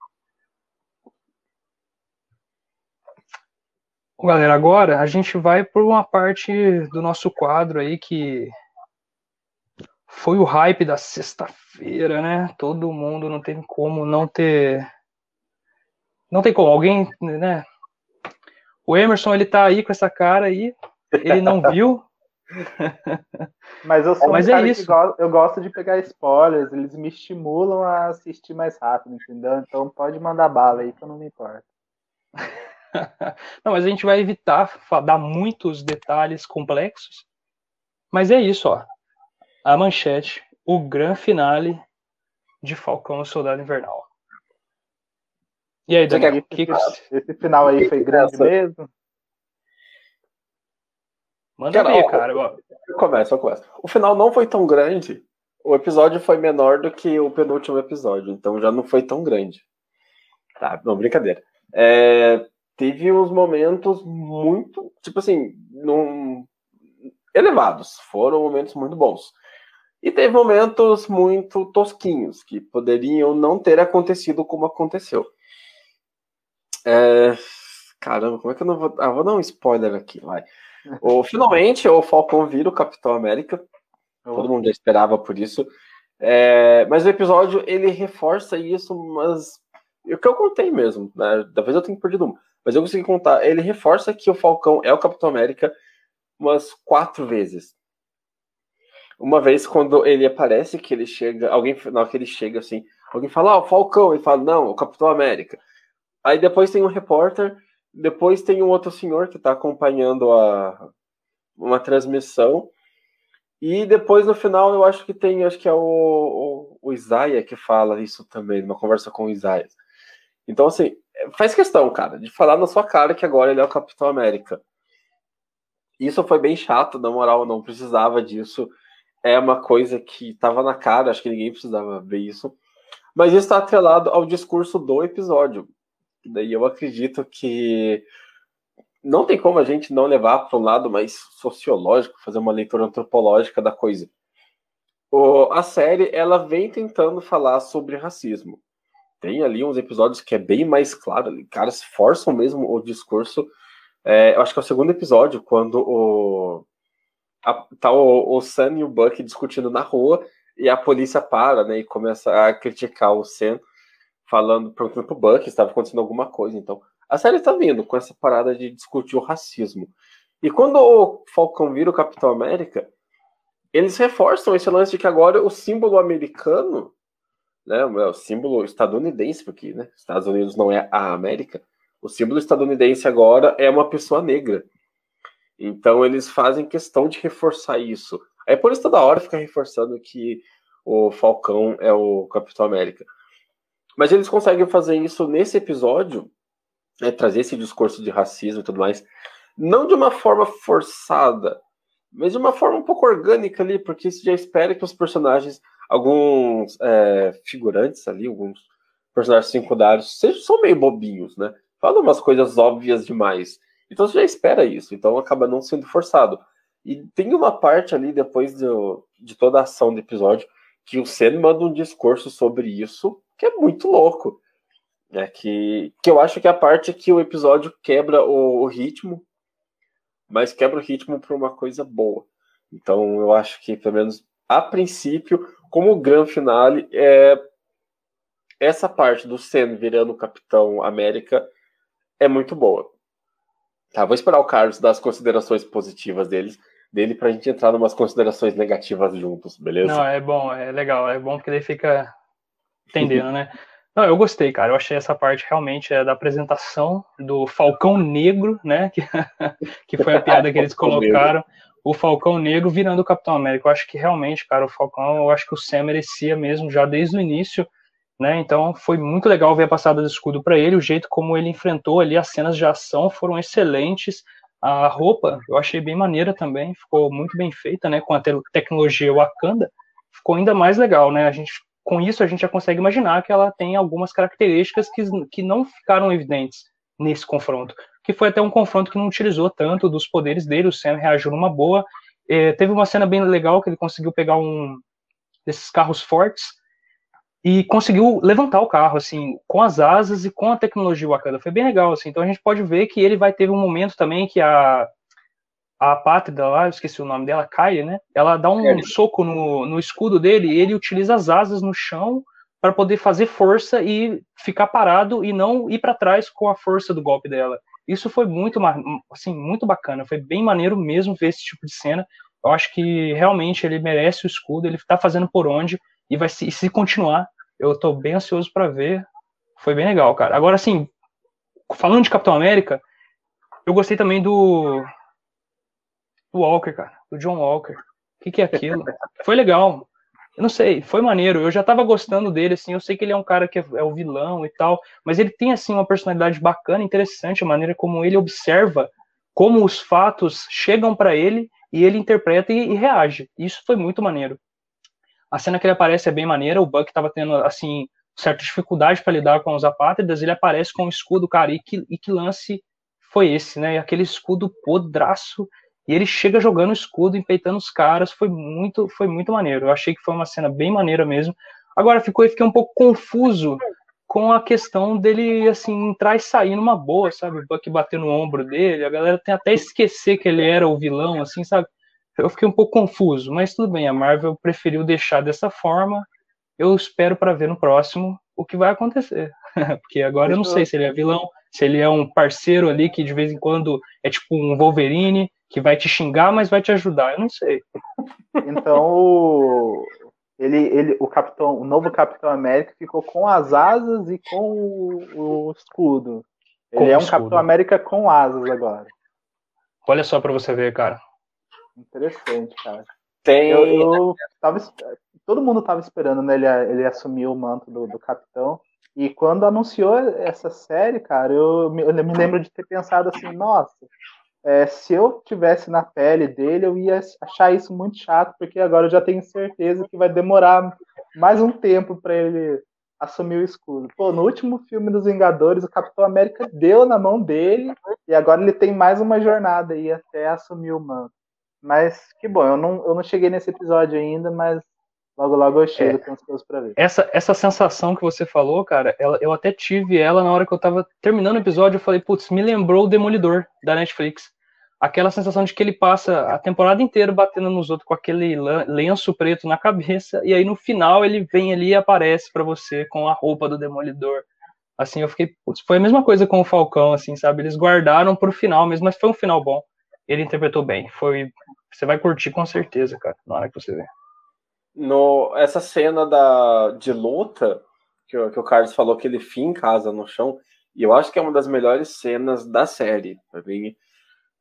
Galera, agora a gente vai por uma parte do nosso quadro aí que foi o hype da sexta-feira, né? Todo mundo não tem como não ter. Não tem como. Alguém, né? O Emerson, ele tá aí com essa cara aí. Ele não viu. Mas eu sou Mas um é isso. Go eu gosto de pegar spoilers, eles me estimulam a assistir mais rápido, entendeu? Então pode mandar bala aí que eu não me importo. não, mas a gente vai evitar dar muitos detalhes complexos. Mas é isso, ó a manchete, o grande finale de Falcão e Soldado Invernal. E aí, Daniel, que, que, esse final aí foi grande mesmo? Manda cara, ver, ó, cara. Começa, começa. O final não foi tão grande. O episódio foi menor do que o penúltimo episódio, então já não foi tão grande. Tá, não, brincadeira. É, teve uns momentos muito, tipo assim, num, elevados. Foram momentos muito bons. E teve momentos muito tosquinhos, que poderiam não ter acontecido como aconteceu. É... Caramba, como é que eu não vou. Ah, vou dar um spoiler aqui, vai. O, finalmente, o Falcão vira o Capitão América. Todo mundo já esperava por isso. É... Mas o episódio ele reforça isso, mas. O que eu contei mesmo, né? Talvez eu tenha perdido um. Mas eu consegui contar. Ele reforça que o Falcão é o Capitão América umas quatro vezes. Uma vez, quando ele aparece, que ele chega, alguém, hora que ele chega assim, alguém fala, ah, o Falcão, ele fala, não, o Capitão América. Aí depois tem um repórter, depois tem um outro senhor que está acompanhando a, uma transmissão, e depois no final eu acho que tem, acho que é o, o, o Isaiah que fala isso também, numa conversa com o Isaiah. Então, assim, faz questão, cara, de falar na sua cara que agora ele é o Capitão América. Isso foi bem chato, na moral, não precisava disso. É uma coisa que estava na cara, acho que ninguém precisava ver isso. Mas isso está atrelado ao discurso do episódio. Daí eu acredito que não tem como a gente não levar para um lado mais sociológico, fazer uma leitura antropológica da coisa. O, a série ela vem tentando falar sobre racismo. Tem ali uns episódios que é bem mais claro, caras forçam mesmo o discurso é, eu acho que é o segundo episódio, quando o, a, tá o, o Sam e o Buck discutindo na rua e a polícia para, né, e começa a criticar o Sam, falando, perguntando pro Buck se estava acontecendo alguma coisa. Então, a série tá vindo com essa parada de discutir o racismo. E quando o Falcão vira o Capitão América, eles reforçam esse lance de que agora o símbolo americano, né, o símbolo estadunidense, porque né, Estados Unidos não é a América, o símbolo estadunidense agora é uma pessoa negra. Então eles fazem questão de reforçar isso. Aí por isso toda hora fica reforçando que o Falcão é o Capitão América. Mas eles conseguem fazer isso nesse episódio, né, trazer esse discurso de racismo e tudo mais, não de uma forma forçada, mas de uma forma um pouco orgânica ali, porque você já espera que os personagens, alguns é, figurantes ali, alguns personagens secundários, são meio bobinhos, né? fala umas coisas óbvias demais. Então você já espera isso, então acaba não sendo forçado. E tem uma parte ali, depois do, de toda a ação do episódio, que o Sen manda um discurso sobre isso, que é muito louco. É que, que eu acho que é a parte que o episódio quebra o, o ritmo, mas quebra o ritmo para uma coisa boa. Então eu acho que, pelo menos a princípio, como o grande finale, é essa parte do Sen virando Capitão América é muito boa. Tá, vou esperar o Carlos dar as considerações positivas deles, dele pra gente entrar numas considerações negativas juntos, beleza? Não, é bom, é legal, é bom porque ele fica entendendo, né? Não, eu gostei, cara. Eu achei essa parte realmente é, da apresentação do Falcão Negro, né? Que, que foi a piada que eles colocaram. O Falcão Negro virando o Capitão América. Eu acho que realmente, cara, o Falcão, eu acho que o Sam merecia mesmo já desde o início né? Então foi muito legal ver a passada do escudo para ele, o jeito como ele enfrentou ali as cenas de ação foram excelentes. A roupa eu achei bem maneira também, ficou muito bem feita, né? Com a te tecnologia Wakanda, ficou ainda mais legal, né? A gente com isso a gente já consegue imaginar que ela tem algumas características que, que não ficaram evidentes nesse confronto, que foi até um confronto que não utilizou tanto dos poderes dele, o Sam reagiu numa boa. É, teve uma cena bem legal que ele conseguiu pegar um desses carros fortes e conseguiu levantar o carro, assim, com as asas e com a tecnologia Wakanda. Foi bem legal, assim. Então a gente pode ver que ele vai ter um momento também que a a pátria lá, eu esqueci o nome dela, Kai, né? Ela dá um é. soco no, no escudo dele e ele utiliza as asas no chão para poder fazer força e ficar parado e não ir para trás com a força do golpe dela. Isso foi muito, assim, muito bacana. Foi bem maneiro mesmo ver esse tipo de cena. Eu acho que realmente ele merece o escudo. Ele está fazendo por onde e vai se, se continuar, eu tô bem ansioso para ver. Foi bem legal, cara. Agora, assim, falando de Capitão América, eu gostei também do, do Walker, cara, do John Walker. O que, que é aquilo? Foi legal. Eu não sei, foi maneiro. Eu já tava gostando dele, assim. Eu sei que ele é um cara que é, é o vilão e tal, mas ele tem, assim, uma personalidade bacana, interessante, a maneira como ele observa como os fatos chegam para ele e ele interpreta e, e, reage. Isso foi muito maneiro. A cena que ele aparece é bem maneira, o Buck estava tendo, assim, certa dificuldade para lidar com os apátridas, ele aparece com o escudo, cara, e que, e que lance foi esse, né? Aquele escudo podraço, e ele chega jogando o escudo, empeitando os caras, foi muito, foi muito maneiro. Eu achei que foi uma cena bem maneira mesmo. Agora ficou, fiquei um pouco confuso com a questão dele, assim, entrar e sair numa boa, sabe? O Buck bater no ombro dele, a galera tem até esquecer que ele era o vilão, assim, sabe? Eu fiquei um pouco confuso, mas tudo bem, a Marvel preferiu deixar dessa forma. Eu espero para ver no próximo o que vai acontecer. Porque agora eu não sei se ele é vilão, se ele é um parceiro ali que de vez em quando é tipo um Wolverine, que vai te xingar, mas vai te ajudar. Eu não sei. Então, ele, ele, o capitão, o novo Capitão América ficou com as asas e com o, o escudo. Ele com é um escudo. Capitão América com asas agora. Olha só para você ver, cara. Interessante, cara. Tem. Eu, eu tava, todo mundo tava esperando né, ele, ele assumir o manto do, do capitão. E quando anunciou essa série, cara, eu, eu me lembro de ter pensado assim, nossa, é, se eu tivesse na pele dele, eu ia achar isso muito chato, porque agora eu já tenho certeza que vai demorar mais um tempo para ele assumir o escudo. Pô, no último filme dos Vingadores, o Capitão América deu na mão dele e agora ele tem mais uma jornada aí até assumir o manto. Mas que bom, eu não, eu não cheguei nesse episódio ainda, mas logo logo eu chego, é, coisas pra ver. Essa, essa sensação que você falou, cara, ela, eu até tive ela na hora que eu tava terminando o episódio, eu falei, putz, me lembrou o Demolidor da Netflix aquela sensação de que ele passa a temporada inteira batendo nos outros com aquele lenço preto na cabeça, e aí no final ele vem ali e aparece para você com a roupa do Demolidor. Assim, eu fiquei, putz, foi a mesma coisa com o Falcão, assim, sabe? Eles guardaram pro final mesmo, mas foi um final bom. Ele interpretou bem. Foi, você vai curtir com certeza, cara, na hora que você ver. No, essa cena da, de luta, que, que o Carlos falou que ele finca casa no chão, e eu acho que é uma das melhores cenas da série. Pra mim,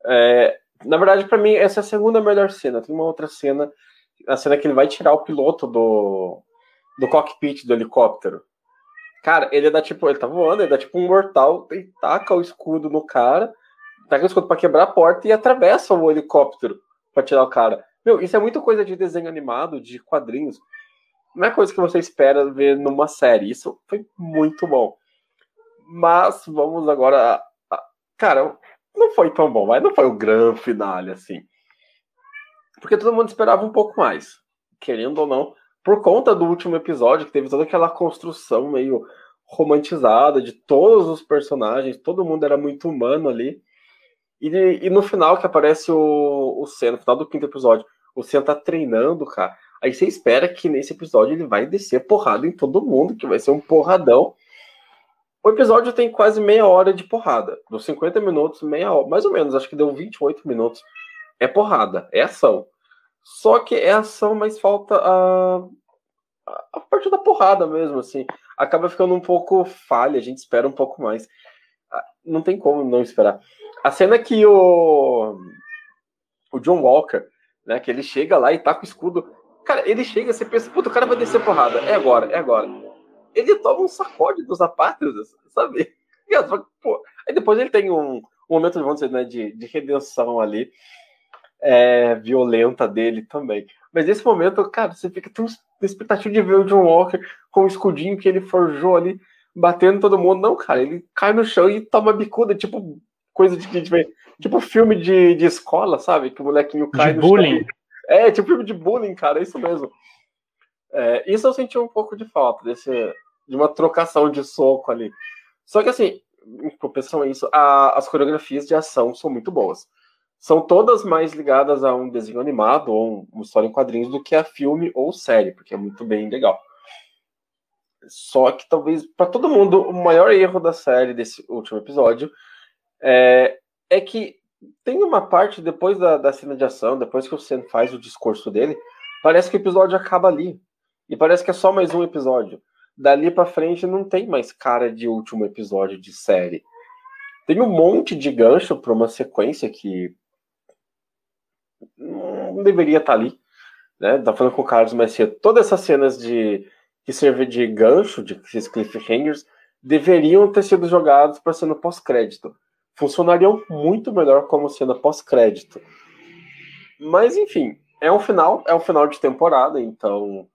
é, na verdade, para mim, essa é a segunda melhor cena. Tem uma outra cena, a cena que ele vai tirar o piloto do, do cockpit do helicóptero. Cara, ele dá tipo, ele tá voando, ele dá tipo um mortal, e taca o escudo no cara, taca o escudo pra quebrar a porta e atravessa o helicóptero pra tirar o cara. Meu, isso é muita coisa de desenho animado, de quadrinhos. Não é coisa que você espera ver numa série. Isso foi muito bom. Mas vamos agora. Cara, não foi tão bom, mas não foi o grande finale, assim. Porque todo mundo esperava um pouco mais, querendo ou não, por conta do último episódio, que teve toda aquela construção meio romantizada de todos os personagens, todo mundo era muito humano ali. E, e no final que aparece o, o no final do quinto episódio, Senna tá treinando, cara. Aí você espera que nesse episódio ele vai descer porrada em todo mundo, que vai ser um porradão. O episódio tem quase meia hora de porrada. Dos 50 minutos, meia hora, mais ou menos, acho que deu 28 minutos. É porrada, é ação. Só que é ação, mas falta a, a parte da porrada mesmo, assim. Acaba ficando um pouco falha, a gente espera um pouco mais. Ah, não tem como não esperar. A cena que o, o John Walker, né, que ele chega lá e tá com o escudo. Cara, ele chega, você pensa, puta, o cara vai descer porrada. É agora, é agora ele toma um sacode dos apátridas, sabe? Pô, aí depois ele tem um, um momento, vamos dizer, né, de, de redenção ali, é, violenta dele também. Mas nesse momento, cara, você fica tão expectativa de ver o John Walker com o escudinho que ele forjou ali, batendo todo mundo. Não, cara, ele cai no chão e toma bicuda, tipo coisa de que tipo filme de, de escola, sabe? Que o molequinho cai de no bullying. chão. É, tipo filme de bullying, cara, é isso mesmo. É, isso eu senti um pouco de falta, desse, de uma trocação de soco ali. Só que assim, em compensação a isso, a, as coreografias de ação são muito boas. São todas mais ligadas a um desenho animado ou uma história em quadrinhos do que a filme ou série, porque é muito bem legal. Só que talvez para todo mundo o maior erro da série desse último episódio é, é que tem uma parte depois da, da cena de ação, depois que o Sen faz o discurso dele, parece que o episódio acaba ali. E parece que é só mais um episódio. Dali para frente não tem mais cara de último episódio de série. Tem um monte de gancho para uma sequência que não deveria estar tá ali. Né? Tá falando com o Carlos mais cedo. Todas essas cenas de que servem de gancho, de cliffhangers, deveriam ter sido jogados para ser no pós-crédito. Funcionariam muito melhor como cena pós-crédito. Mas enfim, é um final, é um final de temporada, então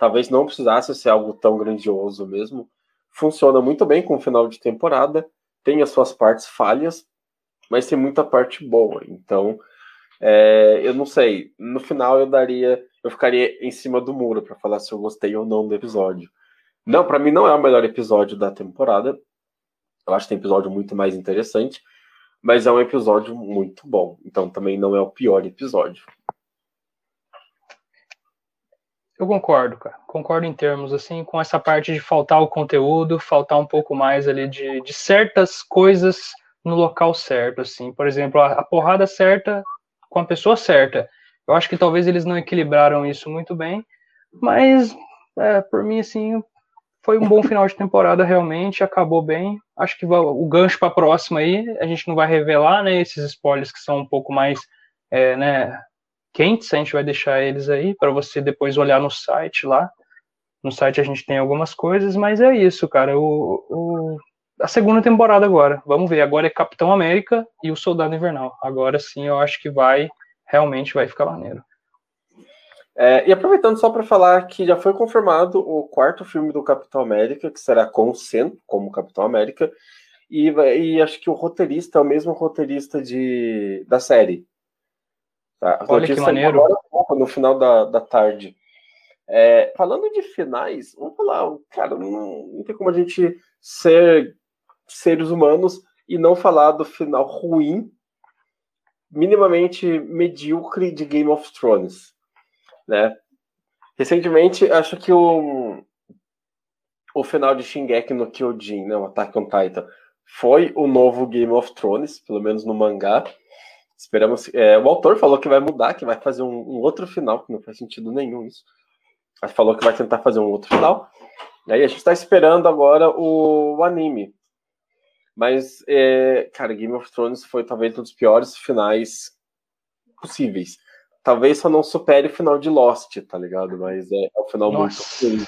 talvez não precisasse ser algo tão grandioso mesmo. Funciona muito bem com o final de temporada, tem as suas partes falhas, mas tem muita parte boa. Então, é, eu não sei. No final eu daria, eu ficaria em cima do muro para falar se eu gostei ou não do episódio. Não, para mim não é o melhor episódio da temporada. Eu acho que tem episódio muito mais interessante, mas é um episódio muito bom. Então também não é o pior episódio. Eu concordo, cara. Concordo em termos, assim, com essa parte de faltar o conteúdo, faltar um pouco mais ali de, de certas coisas no local certo, assim. Por exemplo, a, a porrada certa com a pessoa certa. Eu acho que talvez eles não equilibraram isso muito bem, mas é, por mim, assim, foi um bom final de temporada realmente, acabou bem. Acho que o gancho para a próxima aí, a gente não vai revelar, né, esses spoilers que são um pouco mais, é, né, quentes, a gente vai deixar eles aí para você depois olhar no site lá. No site a gente tem algumas coisas, mas é isso, cara. O, o, a segunda temporada agora. Vamos ver. Agora é Capitão América e o Soldado Invernal. Agora sim eu acho que vai, realmente vai ficar maneiro. É, e aproveitando só para falar que já foi confirmado o quarto filme do Capitão América, que será com o Sen como Capitão América, e, e acho que o roteirista é o mesmo roteirista de, da série. Tá? Olha que maneiro. Agora, no final da, da tarde. É, falando de finais, vamos falar, cara, não, não tem como a gente ser seres humanos e não falar do final ruim, minimamente medíocre de Game of Thrones, né? Recentemente, acho que o o final de Shingeki no Kyojin, né, o Attack on Titan, foi o novo Game of Thrones, pelo menos no mangá. Esperamos. É, o autor falou que vai mudar, que vai fazer um, um, outro final, que não faz sentido nenhum isso. Mas falou que vai tentar fazer um outro final. E aí a gente está esperando agora o, o anime. Mas, é, cara, Game of Thrones foi talvez um dos piores finais possíveis. Talvez só não supere o final de Lost, tá ligado? Mas é, é um final Nossa. muito ruim.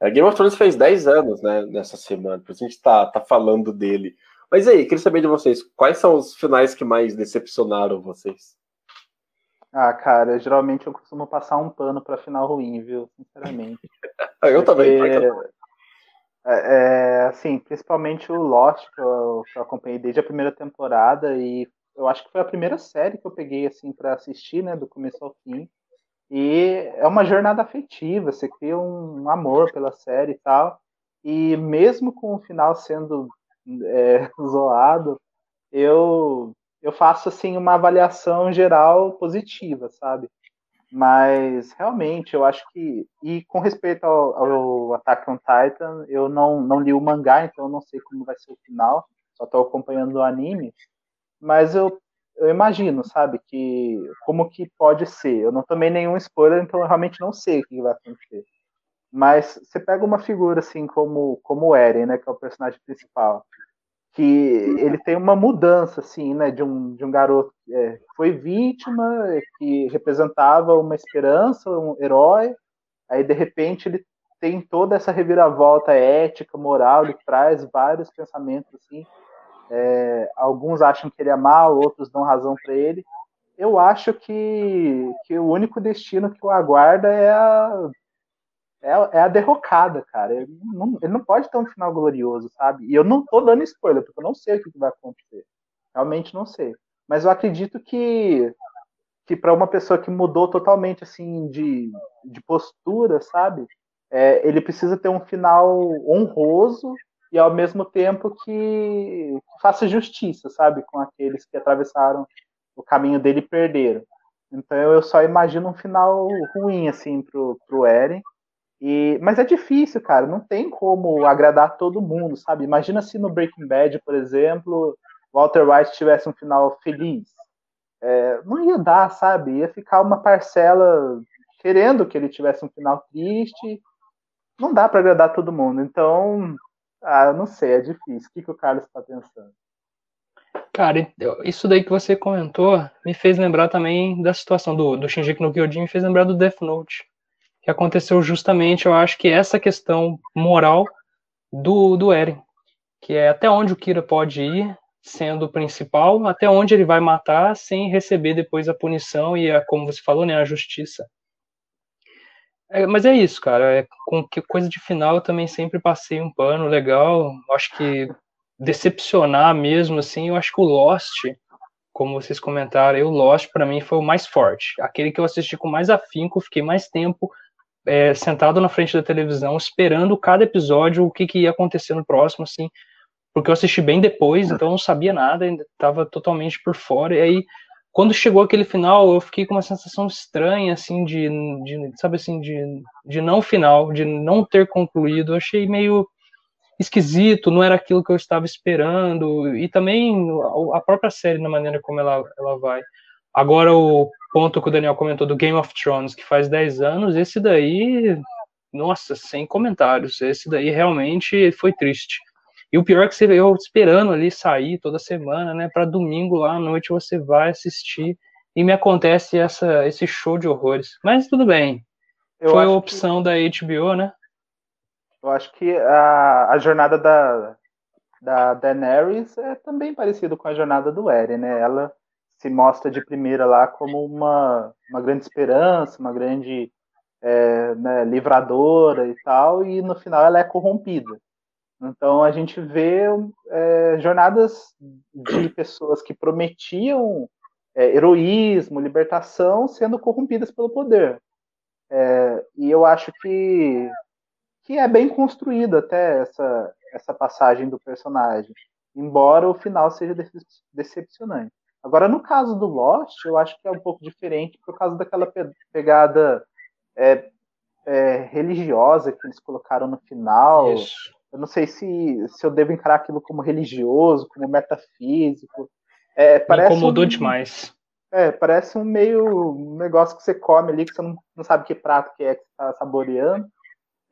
É, Game of Thrones fez 10 anos, né, nessa semana, por isso a gente tá, tá falando dele. Mas aí, queria saber de vocês, quais são os finais que mais decepcionaram vocês? Ah, cara, geralmente eu costumo passar um pano para final ruim, viu? Sinceramente. eu também. É, é, assim, principalmente o Lost, que eu, que eu, acompanhei desde a primeira temporada, e eu acho que foi a primeira série que eu peguei, assim, para assistir, né, do começo ao fim. E é uma jornada afetiva, você cria um amor pela série e tal. E mesmo com o final sendo é, zoado, eu, eu faço, assim, uma avaliação geral positiva, sabe? Mas realmente eu acho que. E com respeito ao, ao Attack on Titan, eu não, não li o mangá, então eu não sei como vai ser o final. Só estou acompanhando o anime. Mas eu, eu imagino, sabe, que como que pode ser. Eu não tomei nenhum spoiler, então eu realmente não sei o que vai acontecer. Mas você pega uma figura assim como, como o Eren, né, que é o personagem principal que ele tem uma mudança assim, né, de um, de um garoto é, que foi vítima, que representava uma esperança, um herói, aí de repente ele tem toda essa reviravolta ética, moral, ele traz vários pensamentos assim. É, alguns acham que ele é mal, outros dão razão para ele. Eu acho que, que o único destino que o aguarda é a é, é a derrocada, cara. Ele não, ele não, pode ter um final glorioso, sabe? E eu não tô dando spoiler, porque eu não sei o que vai acontecer. Realmente não sei. Mas eu acredito que, que para uma pessoa que mudou totalmente assim de, de postura, sabe? É, ele precisa ter um final honroso e ao mesmo tempo que faça justiça, sabe? Com aqueles que atravessaram o caminho dele e perderam. Então eu só imagino um final ruim, assim, pro, pro Eren. E, mas é difícil, cara. Não tem como agradar todo mundo, sabe? Imagina se no Breaking Bad, por exemplo, Walter White tivesse um final feliz. É, não ia dar, sabe? Ia ficar uma parcela querendo que ele tivesse um final triste. Não dá para agradar todo mundo. Então, ah, não sei, é difícil. O que, que o Carlos está pensando? Cara, isso daí que você comentou me fez lembrar também da situação do, do Shinji no Kyojin, me fez lembrar do Death Note que aconteceu justamente, eu acho que essa questão moral do, do Eren, que é até onde o Kira pode ir, sendo o principal, até onde ele vai matar sem receber depois a punição e, a, como você falou, né, a justiça. É, mas é isso, cara. É, com que coisa de final eu também sempre passei um pano legal. Acho que decepcionar mesmo, assim, eu acho que o Lost, como vocês comentaram, o Lost para mim foi o mais forte. Aquele que eu assisti com mais afinco, fiquei mais tempo é, sentado na frente da televisão, esperando cada episódio, o que, que ia acontecer no próximo, assim, porque eu assisti bem depois, então eu não sabia nada, ainda estava totalmente por fora, e aí, quando chegou aquele final, eu fiquei com uma sensação estranha, assim, de, de sabe assim, de, de não final, de não ter concluído, eu achei meio esquisito, não era aquilo que eu estava esperando, e também a própria série, na maneira como ela, ela vai. Agora, o ponto que o Daniel comentou do Game of Thrones, que faz 10 anos, esse daí, nossa, sem comentários, esse daí realmente foi triste. E o pior é que você veio esperando ali sair toda semana, né, para domingo lá à noite você vai assistir e me acontece essa, esse show de horrores. Mas tudo bem. Eu foi a opção que... da HBO, né? Eu acho que a, a jornada da, da Daenerys é também parecido com a jornada do Eren, né? Ela se mostra de primeira lá como uma, uma grande esperança, uma grande é, né, livradora e tal, e no final ela é corrompida. Então a gente vê é, jornadas de pessoas que prometiam é, heroísmo, libertação, sendo corrompidas pelo poder. É, e eu acho que, que é bem construída até essa, essa passagem do personagem, embora o final seja decepcionante. Agora, no caso do Lost, eu acho que é um pouco diferente por causa daquela pe pegada é, é, religiosa que eles colocaram no final. Isso. Eu não sei se, se eu devo encarar aquilo como religioso, como metafísico. É, parece Me incomodou um, demais. É, parece um meio um negócio que você come ali, que você não, não sabe que prato que é que você está saboreando.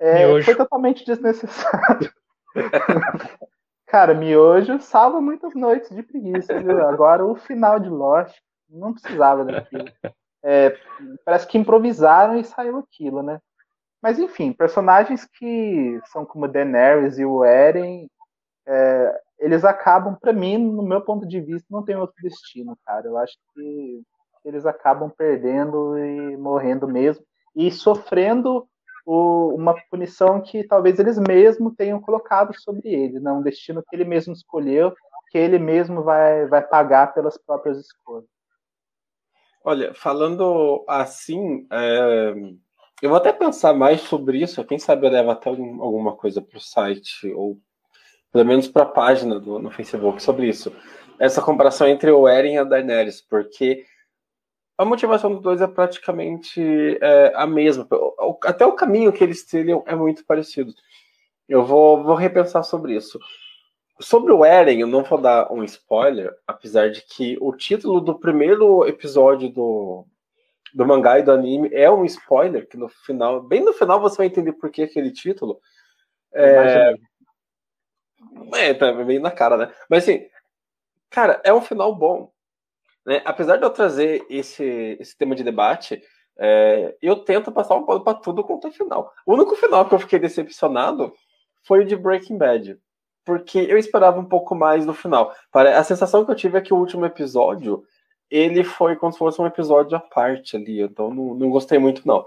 É, foi totalmente desnecessário. Cara, miojo salva muitas noites de preguiça, viu? Agora o final de Lost não precisava daquilo. É, parece que improvisaram e saiu aquilo, né? Mas enfim, personagens que são como Daenerys e o Eren, é, eles acabam, para mim, no meu ponto de vista, não tem outro destino, cara. Eu acho que eles acabam perdendo e morrendo mesmo e sofrendo o, uma punição que talvez eles mesmos tenham colocado sobre ele, né? um destino que ele mesmo escolheu, que ele mesmo vai, vai pagar pelas próprias escolhas. Olha, falando assim, é, eu vou até pensar mais sobre isso. Quem sabe eu levo até alguma coisa para o site, ou pelo menos para a página do, no Facebook sobre isso. Essa comparação entre o Eren e a Daenerys, porque a motivação dos dois é praticamente é, a mesma. Até o caminho que eles trilham é muito parecido. Eu vou, vou repensar sobre isso. Sobre o Eren, eu não vou dar um spoiler, apesar de que o título do primeiro episódio do, do mangá e do anime é um spoiler, que no final, bem no final você vai entender por que aquele título. É, é tá meio na cara, né? Mas assim, cara, é um final bom. Né? Apesar de eu trazer esse, esse tema de debate, é, eu tento passar um pano para tudo quanto é final. O único final que eu fiquei decepcionado foi o de Breaking Bad. Porque eu esperava um pouco mais no final. A sensação que eu tive é que o último episódio ele foi como se fosse um episódio à parte ali. Então não, não gostei muito, não.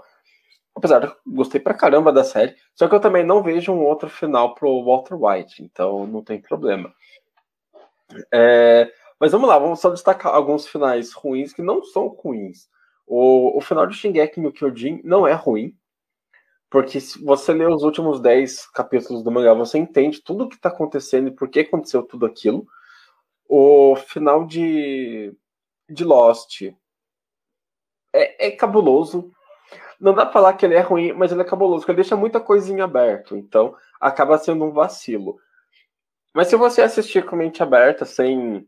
Apesar de gostei pra caramba da série. Só que eu também não vejo um outro final pro Walter White. Então não tem problema. É, mas vamos lá, vamos só destacar alguns finais ruins que não são ruins. O, o final de Shingeki no Kyojin não é ruim, porque se você lê os últimos 10 capítulos do mangá, você entende tudo o que está acontecendo e por que aconteceu tudo aquilo. O final de, de Lost é, é cabuloso. Não dá pra falar que ele é ruim, mas ele é cabuloso, porque ele deixa muita coisinha aberto. Então, acaba sendo um vacilo. Mas se você assistir com mente aberta, sem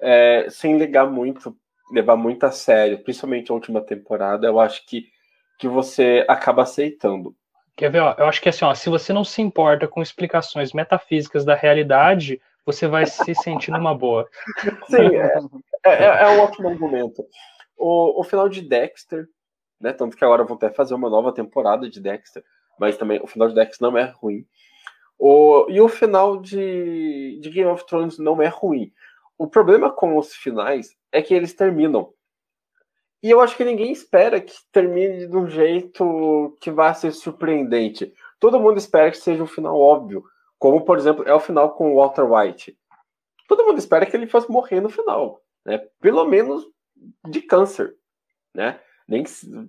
é, sem ligar muito, levar muito a sério, principalmente a última temporada, eu acho que, que você acaba aceitando. Quer ver? Ó, eu acho que assim, ó, se você não se importa com explicações metafísicas da realidade, você vai se sentir numa boa. Sim, é, é, é um ótimo argumento. O, o final de Dexter, né? Tanto que agora vão até fazer uma nova temporada de Dexter, mas também o final de Dexter não é ruim. O, e o final de, de Game of Thrones não é ruim. o problema com os finais é que eles terminam. E eu acho que ninguém espera que termine de um jeito que vá ser surpreendente. Todo mundo espera que seja um final óbvio. Como, por exemplo, é o final com o Walter White. Todo mundo espera que ele fosse morrer no final. Né? Pelo menos de câncer. Né? Nem,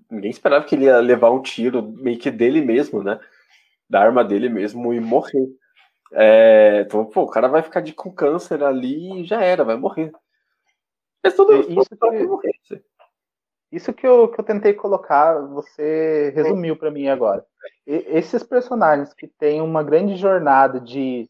ninguém esperava que ele ia levar um tiro meio que dele mesmo, né? Da arma dele mesmo e morrer. É, então, pô, o cara vai ficar de, com câncer ali e já era, vai morrer. Mas tudo é, isso que, morrer. Isso que eu, que eu tentei colocar, você resumiu para mim agora. E, esses personagens que têm uma grande jornada de,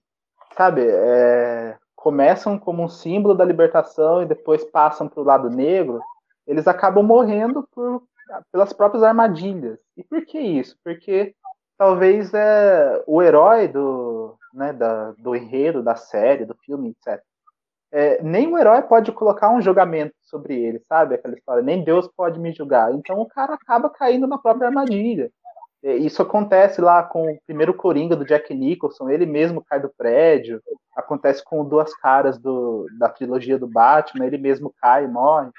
sabe, é, começam como um símbolo da libertação e depois passam para o lado negro, eles acabam morrendo por, pelas próprias armadilhas. E por que isso? Porque talvez é o herói do, né, da, do enredo, da série, do filme, etc. É, nem o herói pode colocar um julgamento sobre ele, sabe? Aquela história, nem Deus pode me julgar. Então o cara acaba caindo na própria armadilha. Isso acontece lá com o primeiro Coringa do Jack Nicholson, ele mesmo cai do prédio. Acontece com Duas Caras do, da trilogia do Batman, ele mesmo cai e morre.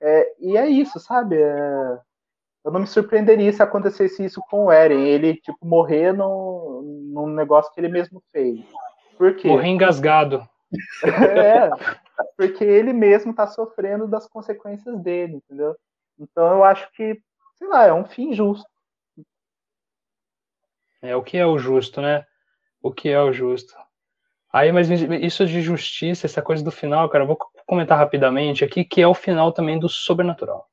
É, e é isso, sabe? É, eu não me surpreenderia se acontecesse isso com o Eren, ele, tipo, morrer no, num negócio que ele mesmo fez. Por quê? Morrer engasgado. É, porque ele mesmo tá sofrendo das consequências dele, entendeu? Então eu acho que, sei lá, é um fim justo. É, o que é o justo, né? O que é o justo? Aí, mas isso de justiça, essa coisa do final, cara, eu vou comentar rapidamente aqui, que é o final também do sobrenatural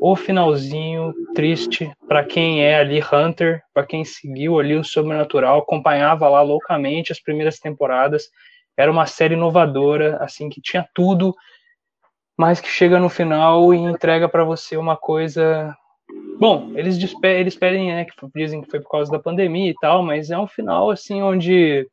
o finalzinho triste para quem é ali Hunter, para quem seguiu ali o sobrenatural, acompanhava lá loucamente as primeiras temporadas. Era uma série inovadora, assim que tinha tudo, mas que chega no final e entrega para você uma coisa. Bom, eles, eles pedem, né, que dizem que foi por causa da pandemia e tal, mas é um final assim onde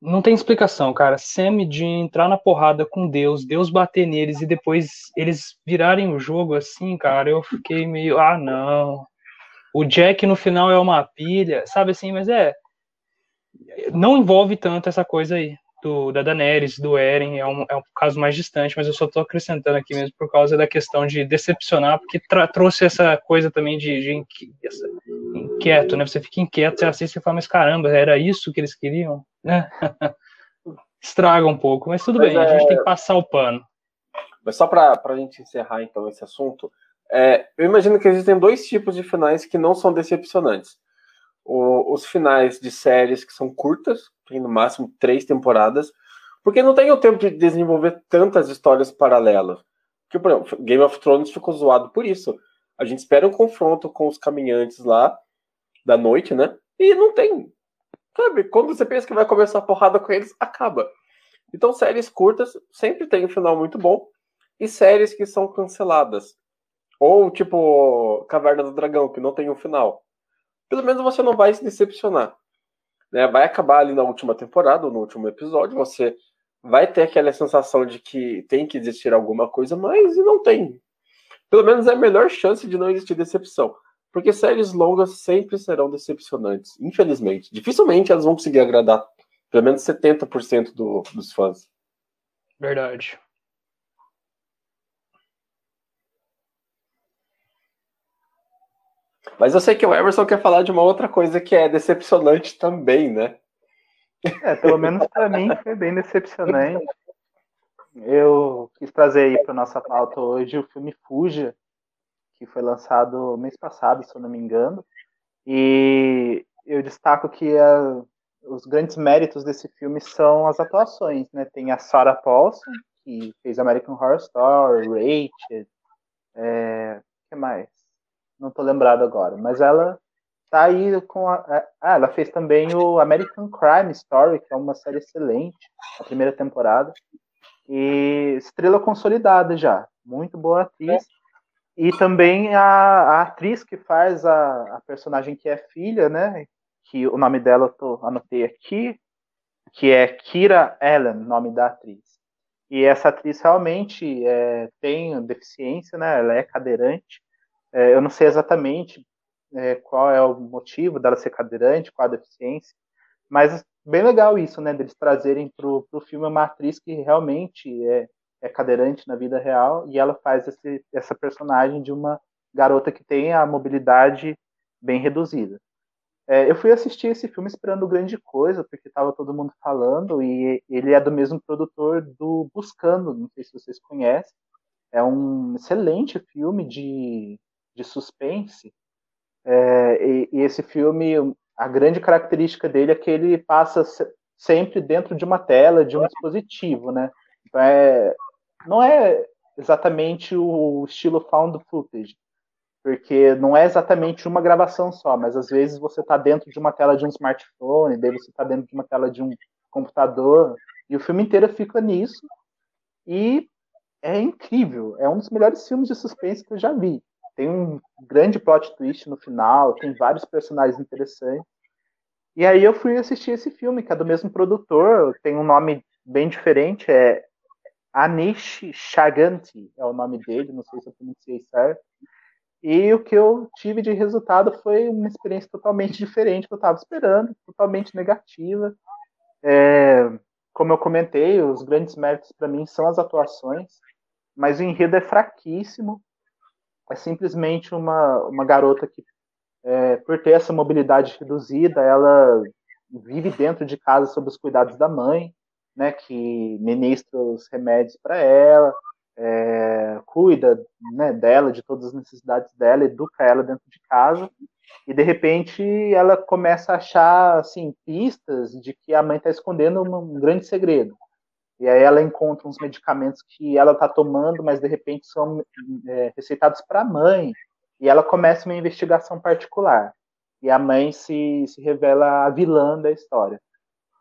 não tem explicação, cara. Sam de entrar na porrada com Deus, Deus bater neles e depois eles virarem o jogo assim, cara, eu fiquei meio, ah, não. O Jack no final é uma pilha, sabe assim, mas é. Não envolve tanto essa coisa aí do, da Daenerys, do Eren, é um, é um caso mais distante, mas eu só tô acrescentando aqui mesmo por causa da questão de decepcionar, porque trouxe essa coisa também de, de inquieto, né? Você fica inquieto, você assiste e fala, mas caramba, era isso que eles queriam, né? Estraga um pouco, mas tudo mas bem, é... a gente tem que passar o pano. Mas só para a gente encerrar então esse assunto, é, eu imagino que existem dois tipos de finais que não são decepcionantes o, os finais de séries que são curtas, tem no máximo três temporadas, porque não tem o tempo de desenvolver tantas histórias paralelas. Que, exemplo, Game of Thrones ficou zoado por isso. A gente espera um confronto com os caminhantes lá da noite, né? E não tem. Sabe, quando você pensa que vai começar a porrada com eles, acaba. Então, séries curtas sempre tem um final muito bom. E séries que são canceladas. Ou tipo Caverna do Dragão, que não tem um final pelo menos você não vai se decepcionar. Né? Vai acabar ali na última temporada, ou no último episódio, você vai ter aquela sensação de que tem que existir alguma coisa, mas não tem. Pelo menos é a melhor chance de não existir decepção. Porque séries longas sempre serão decepcionantes, infelizmente. Dificilmente elas vão conseguir agradar pelo menos 70% do, dos fãs. Verdade. Mas eu sei que o Emerson quer falar de uma outra coisa que é decepcionante também, né? É, pelo menos para mim foi bem decepcionante. Eu quis trazer aí para nossa pauta hoje o filme Fuja, que foi lançado mês passado, se eu não me engano. E eu destaco que a, os grandes méritos desse filme são as atuações, né? Tem a Sarah Paulson, que fez American Horror Story, Rachel, é, que mais? Não tô lembrado agora, mas ela tá aí com a, é, ah, ela fez também o American Crime Story, que é uma série excelente, a primeira temporada. E estrela consolidada já, muito boa atriz. E também a, a atriz que faz a, a, personagem que é filha, né? Que o nome dela eu tô, anotei aqui, que é Kira Allen, nome da atriz. E essa atriz realmente é, tem deficiência, né? Ela é cadeirante é, eu não sei exatamente é, qual é o motivo dela ser cadeirante, qual a deficiência, mas bem legal isso, né? Deles trazerem pro, pro filme uma atriz que realmente é, é cadeirante na vida real e ela faz esse, essa personagem de uma garota que tem a mobilidade bem reduzida. É, eu fui assistir esse filme esperando grande coisa, porque estava todo mundo falando, e ele é do mesmo produtor do Buscando, não sei se vocês conhecem. É um excelente filme de, de suspense. É, e, e, esse filme, a grande característica dele é que ele passa sempre dentro de uma tela, de um dispositivo, né? Então é, não é exatamente o estilo found footage, porque não é exatamente uma gravação só, mas às vezes você está dentro de uma tela de um smartphone, daí você está dentro de uma tela de um computador, e o filme inteiro fica nisso, e é incrível, é um dos melhores filmes de suspense que eu já vi. Tem um grande plot twist no final, tem vários personagens interessantes. E aí eu fui assistir esse filme, que é do mesmo produtor, tem um nome bem diferente, é Anish Chaganti, é o nome dele, não sei se eu pronunciei certo. E o que eu tive de resultado foi uma experiência totalmente diferente do que eu estava esperando, totalmente negativa. É, como eu comentei, os grandes méritos para mim são as atuações, mas o enredo é fraquíssimo. É simplesmente uma, uma garota que, é, por ter essa mobilidade reduzida, ela vive dentro de casa sob os cuidados da mãe, né, que ministra os remédios para ela, é, cuida né, dela, de todas as necessidades dela, educa ela dentro de casa, e de repente ela começa a achar assim, pistas de que a mãe está escondendo um grande segredo. E aí ela encontra uns medicamentos que ela está tomando, mas de repente são é, receitados para a mãe, e ela começa uma investigação particular. E a mãe se, se revela a vilã da história.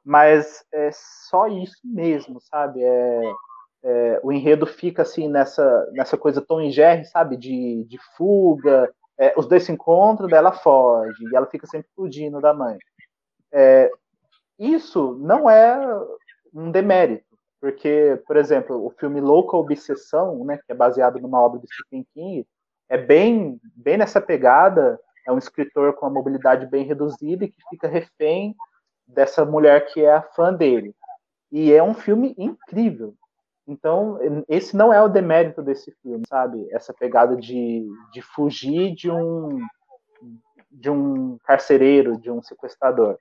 Mas é só isso mesmo, sabe? É, é, o enredo fica assim nessa, nessa coisa Tom e Jerry, sabe? De, de fuga. É, os dois se encontram, daí ela foge, e ela fica sempre fugindo da mãe. É, isso não é um demérito, porque, por exemplo, o filme Louca Obsessão, né, que é baseado numa obra de Stephen King, é bem, bem nessa pegada. É um escritor com uma mobilidade bem reduzida e que fica refém dessa mulher que é a fã dele. E é um filme incrível. Então, esse não é o demérito desse filme, sabe? Essa pegada de, de fugir de um, de um carcereiro, de um sequestrador.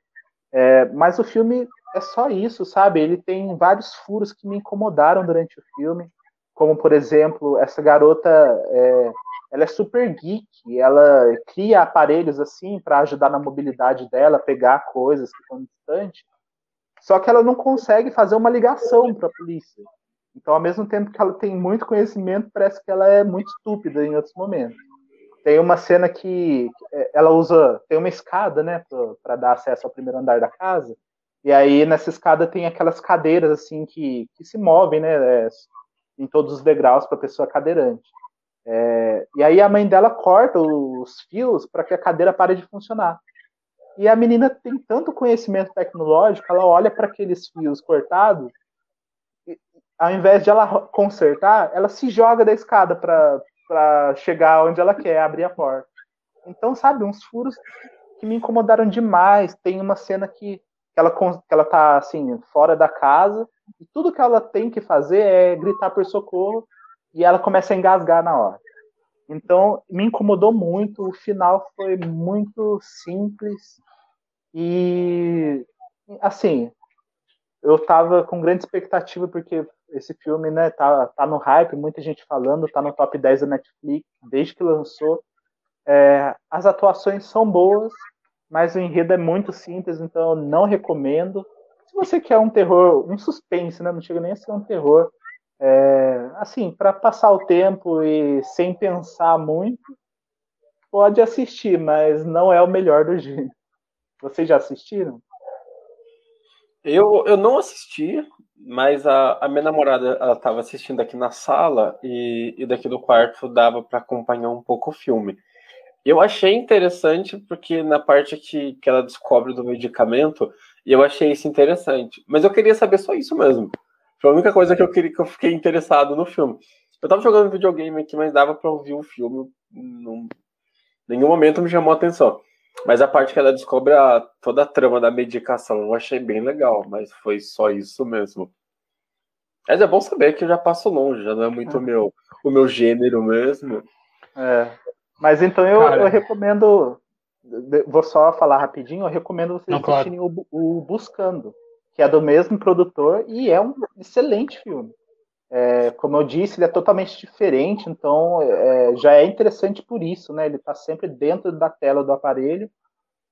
É, mas o filme é só isso, sabe? Ele tem vários furos que me incomodaram durante o filme, como, por exemplo, essa garota, é, ela é super geek, ela cria aparelhos assim para ajudar na mobilidade dela, pegar coisas que estão distantes, só que ela não consegue fazer uma ligação para a polícia. Então, ao mesmo tempo que ela tem muito conhecimento, parece que ela é muito estúpida em outros momentos. Tem uma cena que é, ela usa, tem uma escada, né, para dar acesso ao primeiro andar da casa. E aí nessa escada tem aquelas cadeiras assim que, que se movem, né, é, em todos os degraus para pessoa cadeirante. É, e aí a mãe dela corta os fios para que a cadeira pare de funcionar. E a menina tem tanto conhecimento tecnológico, ela olha para aqueles fios cortados ao invés de ela consertar, ela se joga da escada para chegar onde ela quer, abrir a porta. Então, sabe, uns furos que me incomodaram demais. Tem uma cena que, ela, que ela tá, assim, fora da casa, e tudo que ela tem que fazer é gritar por socorro, e ela começa a engasgar na hora. Então, me incomodou muito. O final foi muito simples. E, assim, eu tava com grande expectativa, porque esse filme, né, tá, tá no hype, muita gente falando, tá no top 10 da Netflix desde que lançou. É, as atuações são boas, mas o enredo é muito simples, então eu não recomendo. Se você quer um terror, um suspense, né, não chega nem a ser um terror, é, assim, para passar o tempo e sem pensar muito, pode assistir, mas não é o melhor do gênero. Vocês já assistiram? Eu, eu não assisti, mas a, a minha namorada ela estava assistindo aqui na sala e, e daqui do quarto dava para acompanhar um pouco o filme. Eu achei interessante porque na parte que, que ela descobre do medicamento, eu achei isso interessante. Mas eu queria saber só isso mesmo. Foi a única coisa que eu queria que eu fiquei interessado no filme. Eu tava jogando videogame aqui, mas dava para ouvir o filme. Não, nenhum momento me chamou a atenção. Mas a parte que ela descobre a, toda a trama da medicação eu achei bem legal, mas foi só isso mesmo. Mas é bom saber que eu já passo longe, já não é muito o meu, o meu gênero mesmo. É. Mas então eu, eu recomendo. Vou só falar rapidinho, eu recomendo vocês não, assistirem claro. o, o Buscando, que é do mesmo produtor e é um excelente filme. É, como eu disse, ele é totalmente diferente, então é, já é interessante por isso, né? Ele está sempre dentro da tela do aparelho.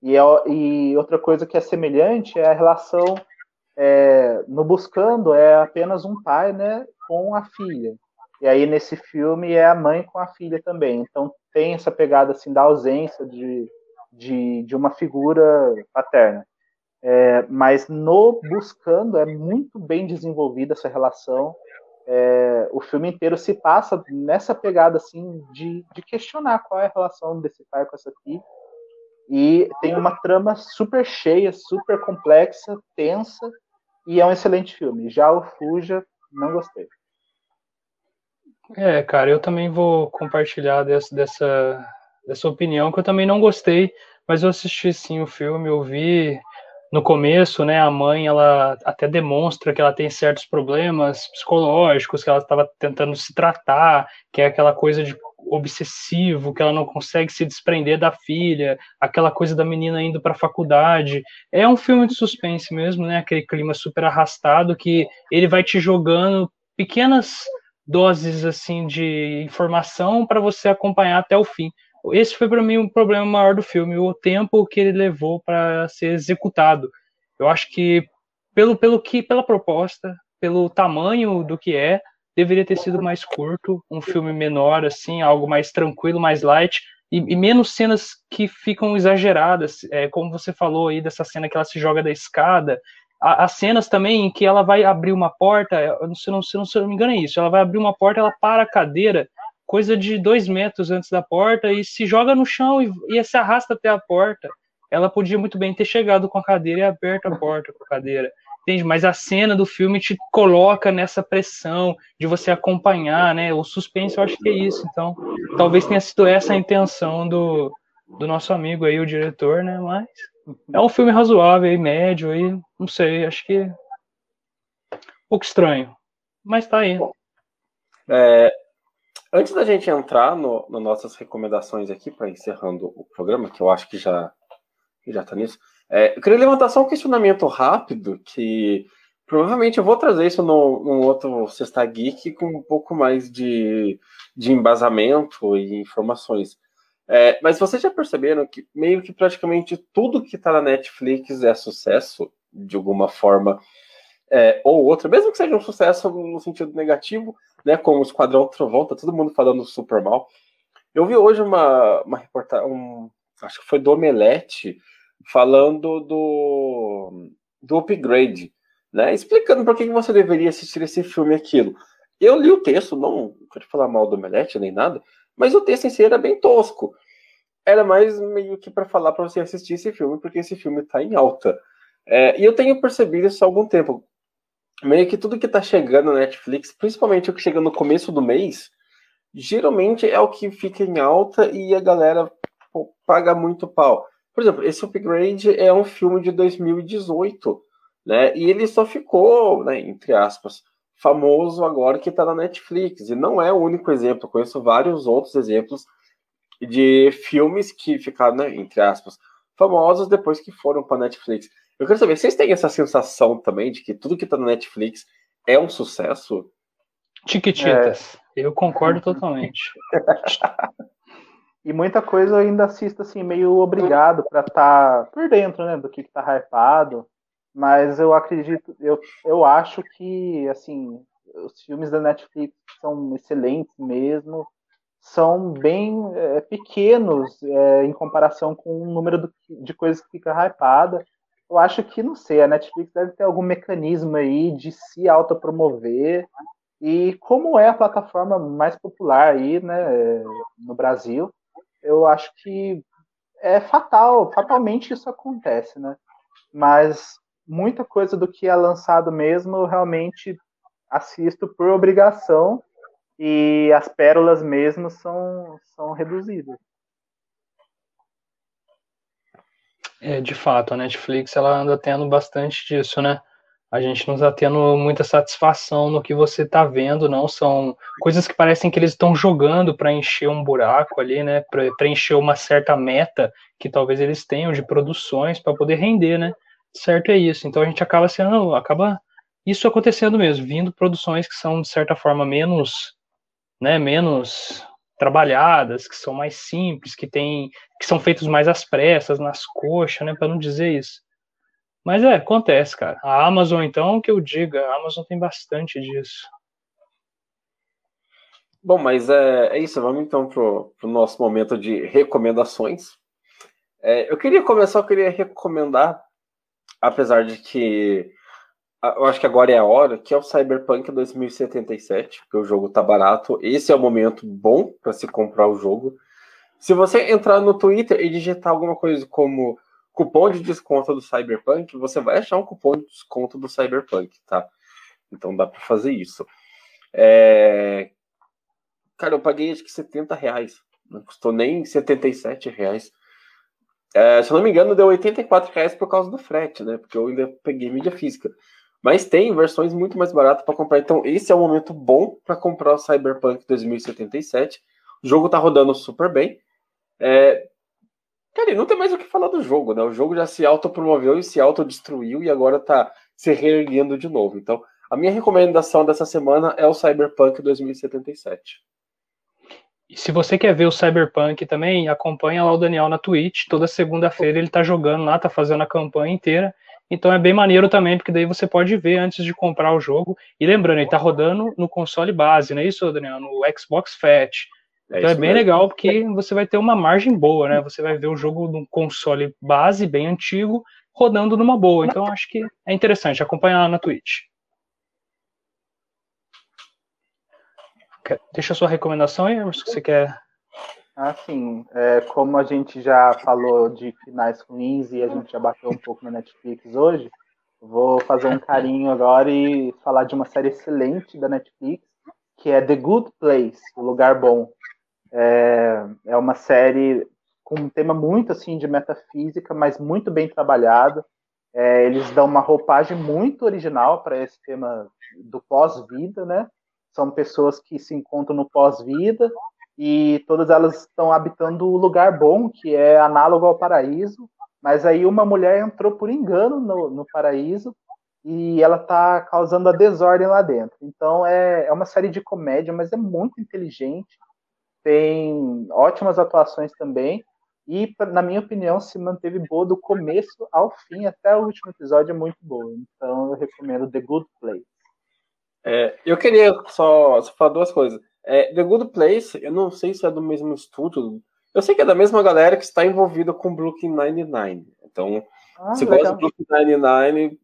E, é, e, outra coisa que é semelhante é a relação é, no Buscando é apenas um pai, né, com a filha. E aí nesse filme é a mãe com a filha também. Então tem essa pegada assim da ausência de, de, de uma figura paterna. É, mas no Buscando é muito bem desenvolvida essa relação é, o filme inteiro se passa nessa pegada assim de, de questionar qual é a relação desse pai com essa filha. E tem uma trama super cheia, super complexa, tensa, e é um excelente filme. Já o Fuja, não gostei. É, cara, eu também vou compartilhar dessa, dessa, dessa opinião, que eu também não gostei, mas eu assisti sim o filme, eu vi no começo, né, a mãe ela até demonstra que ela tem certos problemas psicológicos, que ela estava tentando se tratar, que é aquela coisa de obsessivo, que ela não consegue se desprender da filha, aquela coisa da menina indo para a faculdade. É um filme de suspense mesmo, né? Aquele clima super arrastado que ele vai te jogando pequenas doses assim de informação para você acompanhar até o fim esse foi para mim um problema maior do filme, o tempo que ele levou para ser executado. Eu acho que pelo, pelo que pela proposta, pelo tamanho do que é, deveria ter sido mais curto, um filme menor assim, algo mais tranquilo, mais light e, e menos cenas que ficam exageradas, é, como você falou aí dessa cena que ela se joga da escada, as cenas também em que ela vai abrir uma porta, eu não sei, não, se não me engano é isso, ela vai abrir uma porta, ela para a cadeira coisa de dois metros antes da porta e se joga no chão e, e se arrasta até a porta. Ela podia muito bem ter chegado com a cadeira e aberto a porta com a cadeira. Entende? Mas a cena do filme te coloca nessa pressão de você acompanhar, né? O suspense, eu acho que é isso. Então, talvez tenha sido essa a intenção do, do nosso amigo aí, o diretor, né? Mas é um filme razoável e médio aí, não sei, acho que um pouco estranho. Mas tá aí. É, Antes da gente entrar no, no nossas recomendações aqui, para encerrando o programa, que eu acho que já já está nisso, é, eu queria levantar só um questionamento rápido, que provavelmente eu vou trazer isso no, num outro Sexta Geek com um pouco mais de, de embasamento e informações. É, mas vocês já perceberam que meio que praticamente tudo que está na Netflix é sucesso, de alguma forma é, ou outra, mesmo que seja um sucesso no sentido negativo, né, como o Esquadrão Trovão, tá todo mundo falando super mal. Eu vi hoje uma, uma reportagem, um, acho que foi do Omelete, falando do, do upgrade, né, explicando por que você deveria assistir esse filme e aquilo. Eu li o texto, não quero falar mal do Omelete nem nada, mas o texto em si era bem tosco. Era mais meio que para falar para você assistir esse filme, porque esse filme está em alta. É, e eu tenho percebido isso há algum tempo meio que tudo que tá chegando na Netflix, principalmente o que chega no começo do mês, geralmente é o que fica em alta e a galera pô, paga muito pau. Por exemplo, esse Upgrade é um filme de 2018, né? E ele só ficou, né, entre aspas, famoso agora que tá na Netflix. E não é o único exemplo, eu conheço vários outros exemplos de filmes que ficaram, né, entre aspas, famosos depois que foram para Netflix. Eu quero saber, vocês têm essa sensação também de que tudo que tá no Netflix é um sucesso? Tiquititas. É. Eu concordo totalmente. e muita coisa eu ainda assisto assim, meio obrigado para estar tá por dentro, né, do que, que tá hypado. Mas eu acredito, eu, eu acho que, assim, os filmes da Netflix são excelentes mesmo, são bem é, pequenos é, em comparação com o número do, de coisas que fica hypada. Eu acho que, não sei, a Netflix deve ter algum mecanismo aí de se autopromover. E como é a plataforma mais popular aí, né, no Brasil, eu acho que é fatal, fatalmente isso acontece, né? Mas muita coisa do que é lançado mesmo eu realmente assisto por obrigação e as pérolas mesmo são, são reduzidas. É, de fato, a Netflix ela anda tendo bastante disso, né? A gente não está tendo muita satisfação no que você está vendo, não. São coisas que parecem que eles estão jogando para encher um buraco ali, né? Para preencher uma certa meta que talvez eles tenham de produções para poder render, né? Certo é isso. Então a gente acaba sendo, acaba isso acontecendo mesmo, vindo produções que são de certa forma menos, né? Menos trabalhadas, que são mais simples, que tem, que são feitos mais às pressas, nas coxas, né, para não dizer isso. Mas é, acontece, cara. A Amazon, então, que eu diga, a Amazon tem bastante disso. Bom, mas é, é isso. Vamos então pro, pro nosso momento de recomendações. É, eu queria começar, eu queria recomendar, apesar de que eu acho que agora é a hora, que é o Cyberpunk 2077, porque o jogo tá barato. Esse é o momento bom para se comprar o jogo. Se você entrar no Twitter e digitar alguma coisa como cupom de desconto do Cyberpunk, você vai achar um cupom de desconto do Cyberpunk, tá? Então dá para fazer isso. É... Cara, eu paguei acho que 70 reais. Não custou nem 77 reais. É, se eu não me engano, deu 84 reais por causa do frete, né? Porque eu ainda peguei mídia física. Mas tem versões muito mais baratas para comprar. Então, esse é o momento bom para comprar o Cyberpunk 2077. O jogo tá rodando super bem. É... Cara, não tem mais o que falar do jogo, né? O jogo já se autopromoveu e se autodestruiu e agora tá se reerguendo de novo. Então, a minha recomendação dessa semana é o Cyberpunk 2077. E se você quer ver o Cyberpunk também, acompanha lá o Daniel na Twitch. Toda segunda-feira ele tá jogando lá, tá fazendo a campanha inteira. Então é bem maneiro também, porque daí você pode ver antes de comprar o jogo. E lembrando, ele tá rodando no console base, não é isso, Daniel? No Xbox Fat. É então é bem mesmo. legal, porque você vai ter uma margem boa, né? Você vai ver o jogo no console base, bem antigo, rodando numa boa. Então acho que é interessante acompanhar lá na Twitch. Deixa a sua recomendação aí, se você quer Assim, é, como a gente já falou de finais ruins e a gente já bateu um pouco na Netflix hoje, vou fazer um carinho agora e falar de uma série excelente da Netflix, que é The Good Place, O Lugar Bom. É, é uma série com um tema muito assim de metafísica, mas muito bem trabalhado. É, eles dão uma roupagem muito original para esse tema do pós-vida, né? São pessoas que se encontram no pós-vida e todas elas estão habitando o lugar bom, que é análogo ao paraíso, mas aí uma mulher entrou por engano no, no paraíso e ela está causando a desordem lá dentro. Então é, é uma série de comédia, mas é muito inteligente, tem ótimas atuações também, e na minha opinião se manteve boa do começo ao fim, até o último episódio é muito boa. Então eu recomendo The Good Place. É, eu queria só, só falar duas coisas. É, The Good Place, eu não sei se é do mesmo estúdio. Eu sei que é da mesma galera que está envolvida com Brooklyn Nine-Nine. Então, ah, se gosta do Brooklyn Nine-Nine,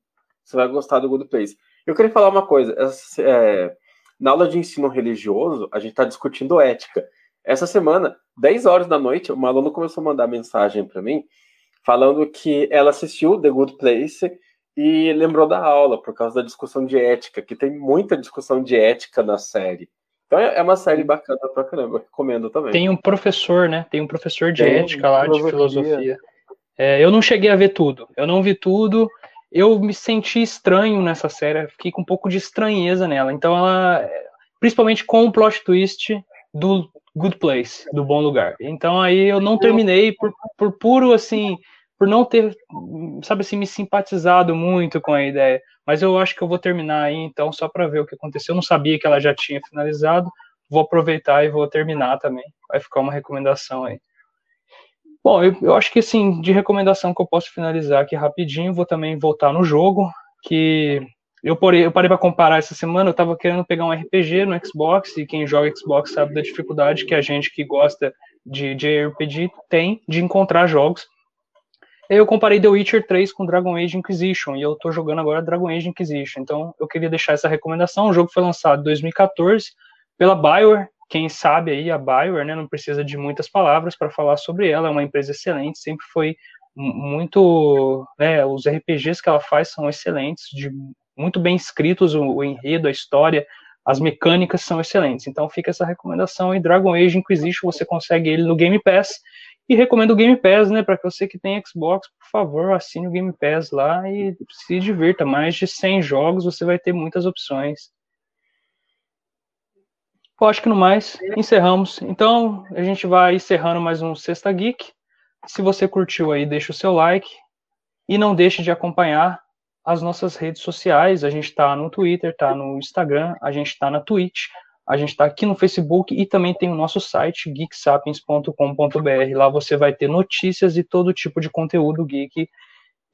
você vai gostar do Good Place. Eu queria falar uma coisa. É, na aula de ensino religioso, a gente está discutindo ética. Essa semana, 10 horas da noite, uma aluna começou a mandar mensagem para mim, falando que ela assistiu The Good Place e lembrou da aula por causa da discussão de ética, que tem muita discussão de ética na série. Então é, é uma série bacana pra caramba, eu recomendo também. Tem um professor, né? Tem um professor de Tem, ética lá, filosofia. de filosofia. É, eu não cheguei a ver tudo. Eu não vi tudo. Eu me senti estranho nessa série, fiquei com um pouco de estranheza nela. Então ela. Principalmente com o plot twist do Good Place, do Bom Lugar. Então aí eu não terminei por, por puro assim por não ter, sabe assim, me simpatizado muito com a ideia. Mas eu acho que eu vou terminar aí, então, só para ver o que aconteceu. Eu não sabia que ela já tinha finalizado. Vou aproveitar e vou terminar também. Vai ficar uma recomendação aí. Bom, eu, eu acho que assim, de recomendação que eu posso finalizar aqui rapidinho, vou também voltar no jogo, que eu parei, eu parei para comparar essa semana, eu estava querendo pegar um RPG no Xbox, e quem joga Xbox sabe da dificuldade que a gente que gosta de, de RPG tem de encontrar jogos eu comparei The Witcher 3 com Dragon Age Inquisition, e eu tô jogando agora Dragon Age Inquisition. Então eu queria deixar essa recomendação. O jogo foi lançado em 2014 pela Bioware. Quem sabe aí a Bioware, né, não precisa de muitas palavras para falar sobre ela. É uma empresa excelente, sempre foi muito, né, os RPGs que ela faz são excelentes, de muito bem escritos o, o enredo, a história, as mecânicas são excelentes. Então fica essa recomendação e Dragon Age Inquisition você consegue ele no Game Pass E recomendo o Game Pass, né? Para você que tem Xbox, por favor, assine o Game Pass lá e se divirta. Mais de 100 jogos, você vai ter muitas opções. Eu acho que no mais, encerramos. Então, a gente vai encerrando mais um Sexta Geek. Se você curtiu aí, deixa o seu like. E não deixe de acompanhar as nossas redes sociais. A gente está no Twitter, está no Instagram, a gente está na Twitch, a gente está aqui no Facebook e também tem o nosso site geeksapiens.com.br. Lá você vai ter notícias e todo tipo de conteúdo geek.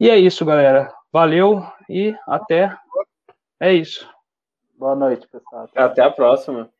E é isso, galera. Valeu e até. É isso. Boa noite, pessoal. Até a próxima.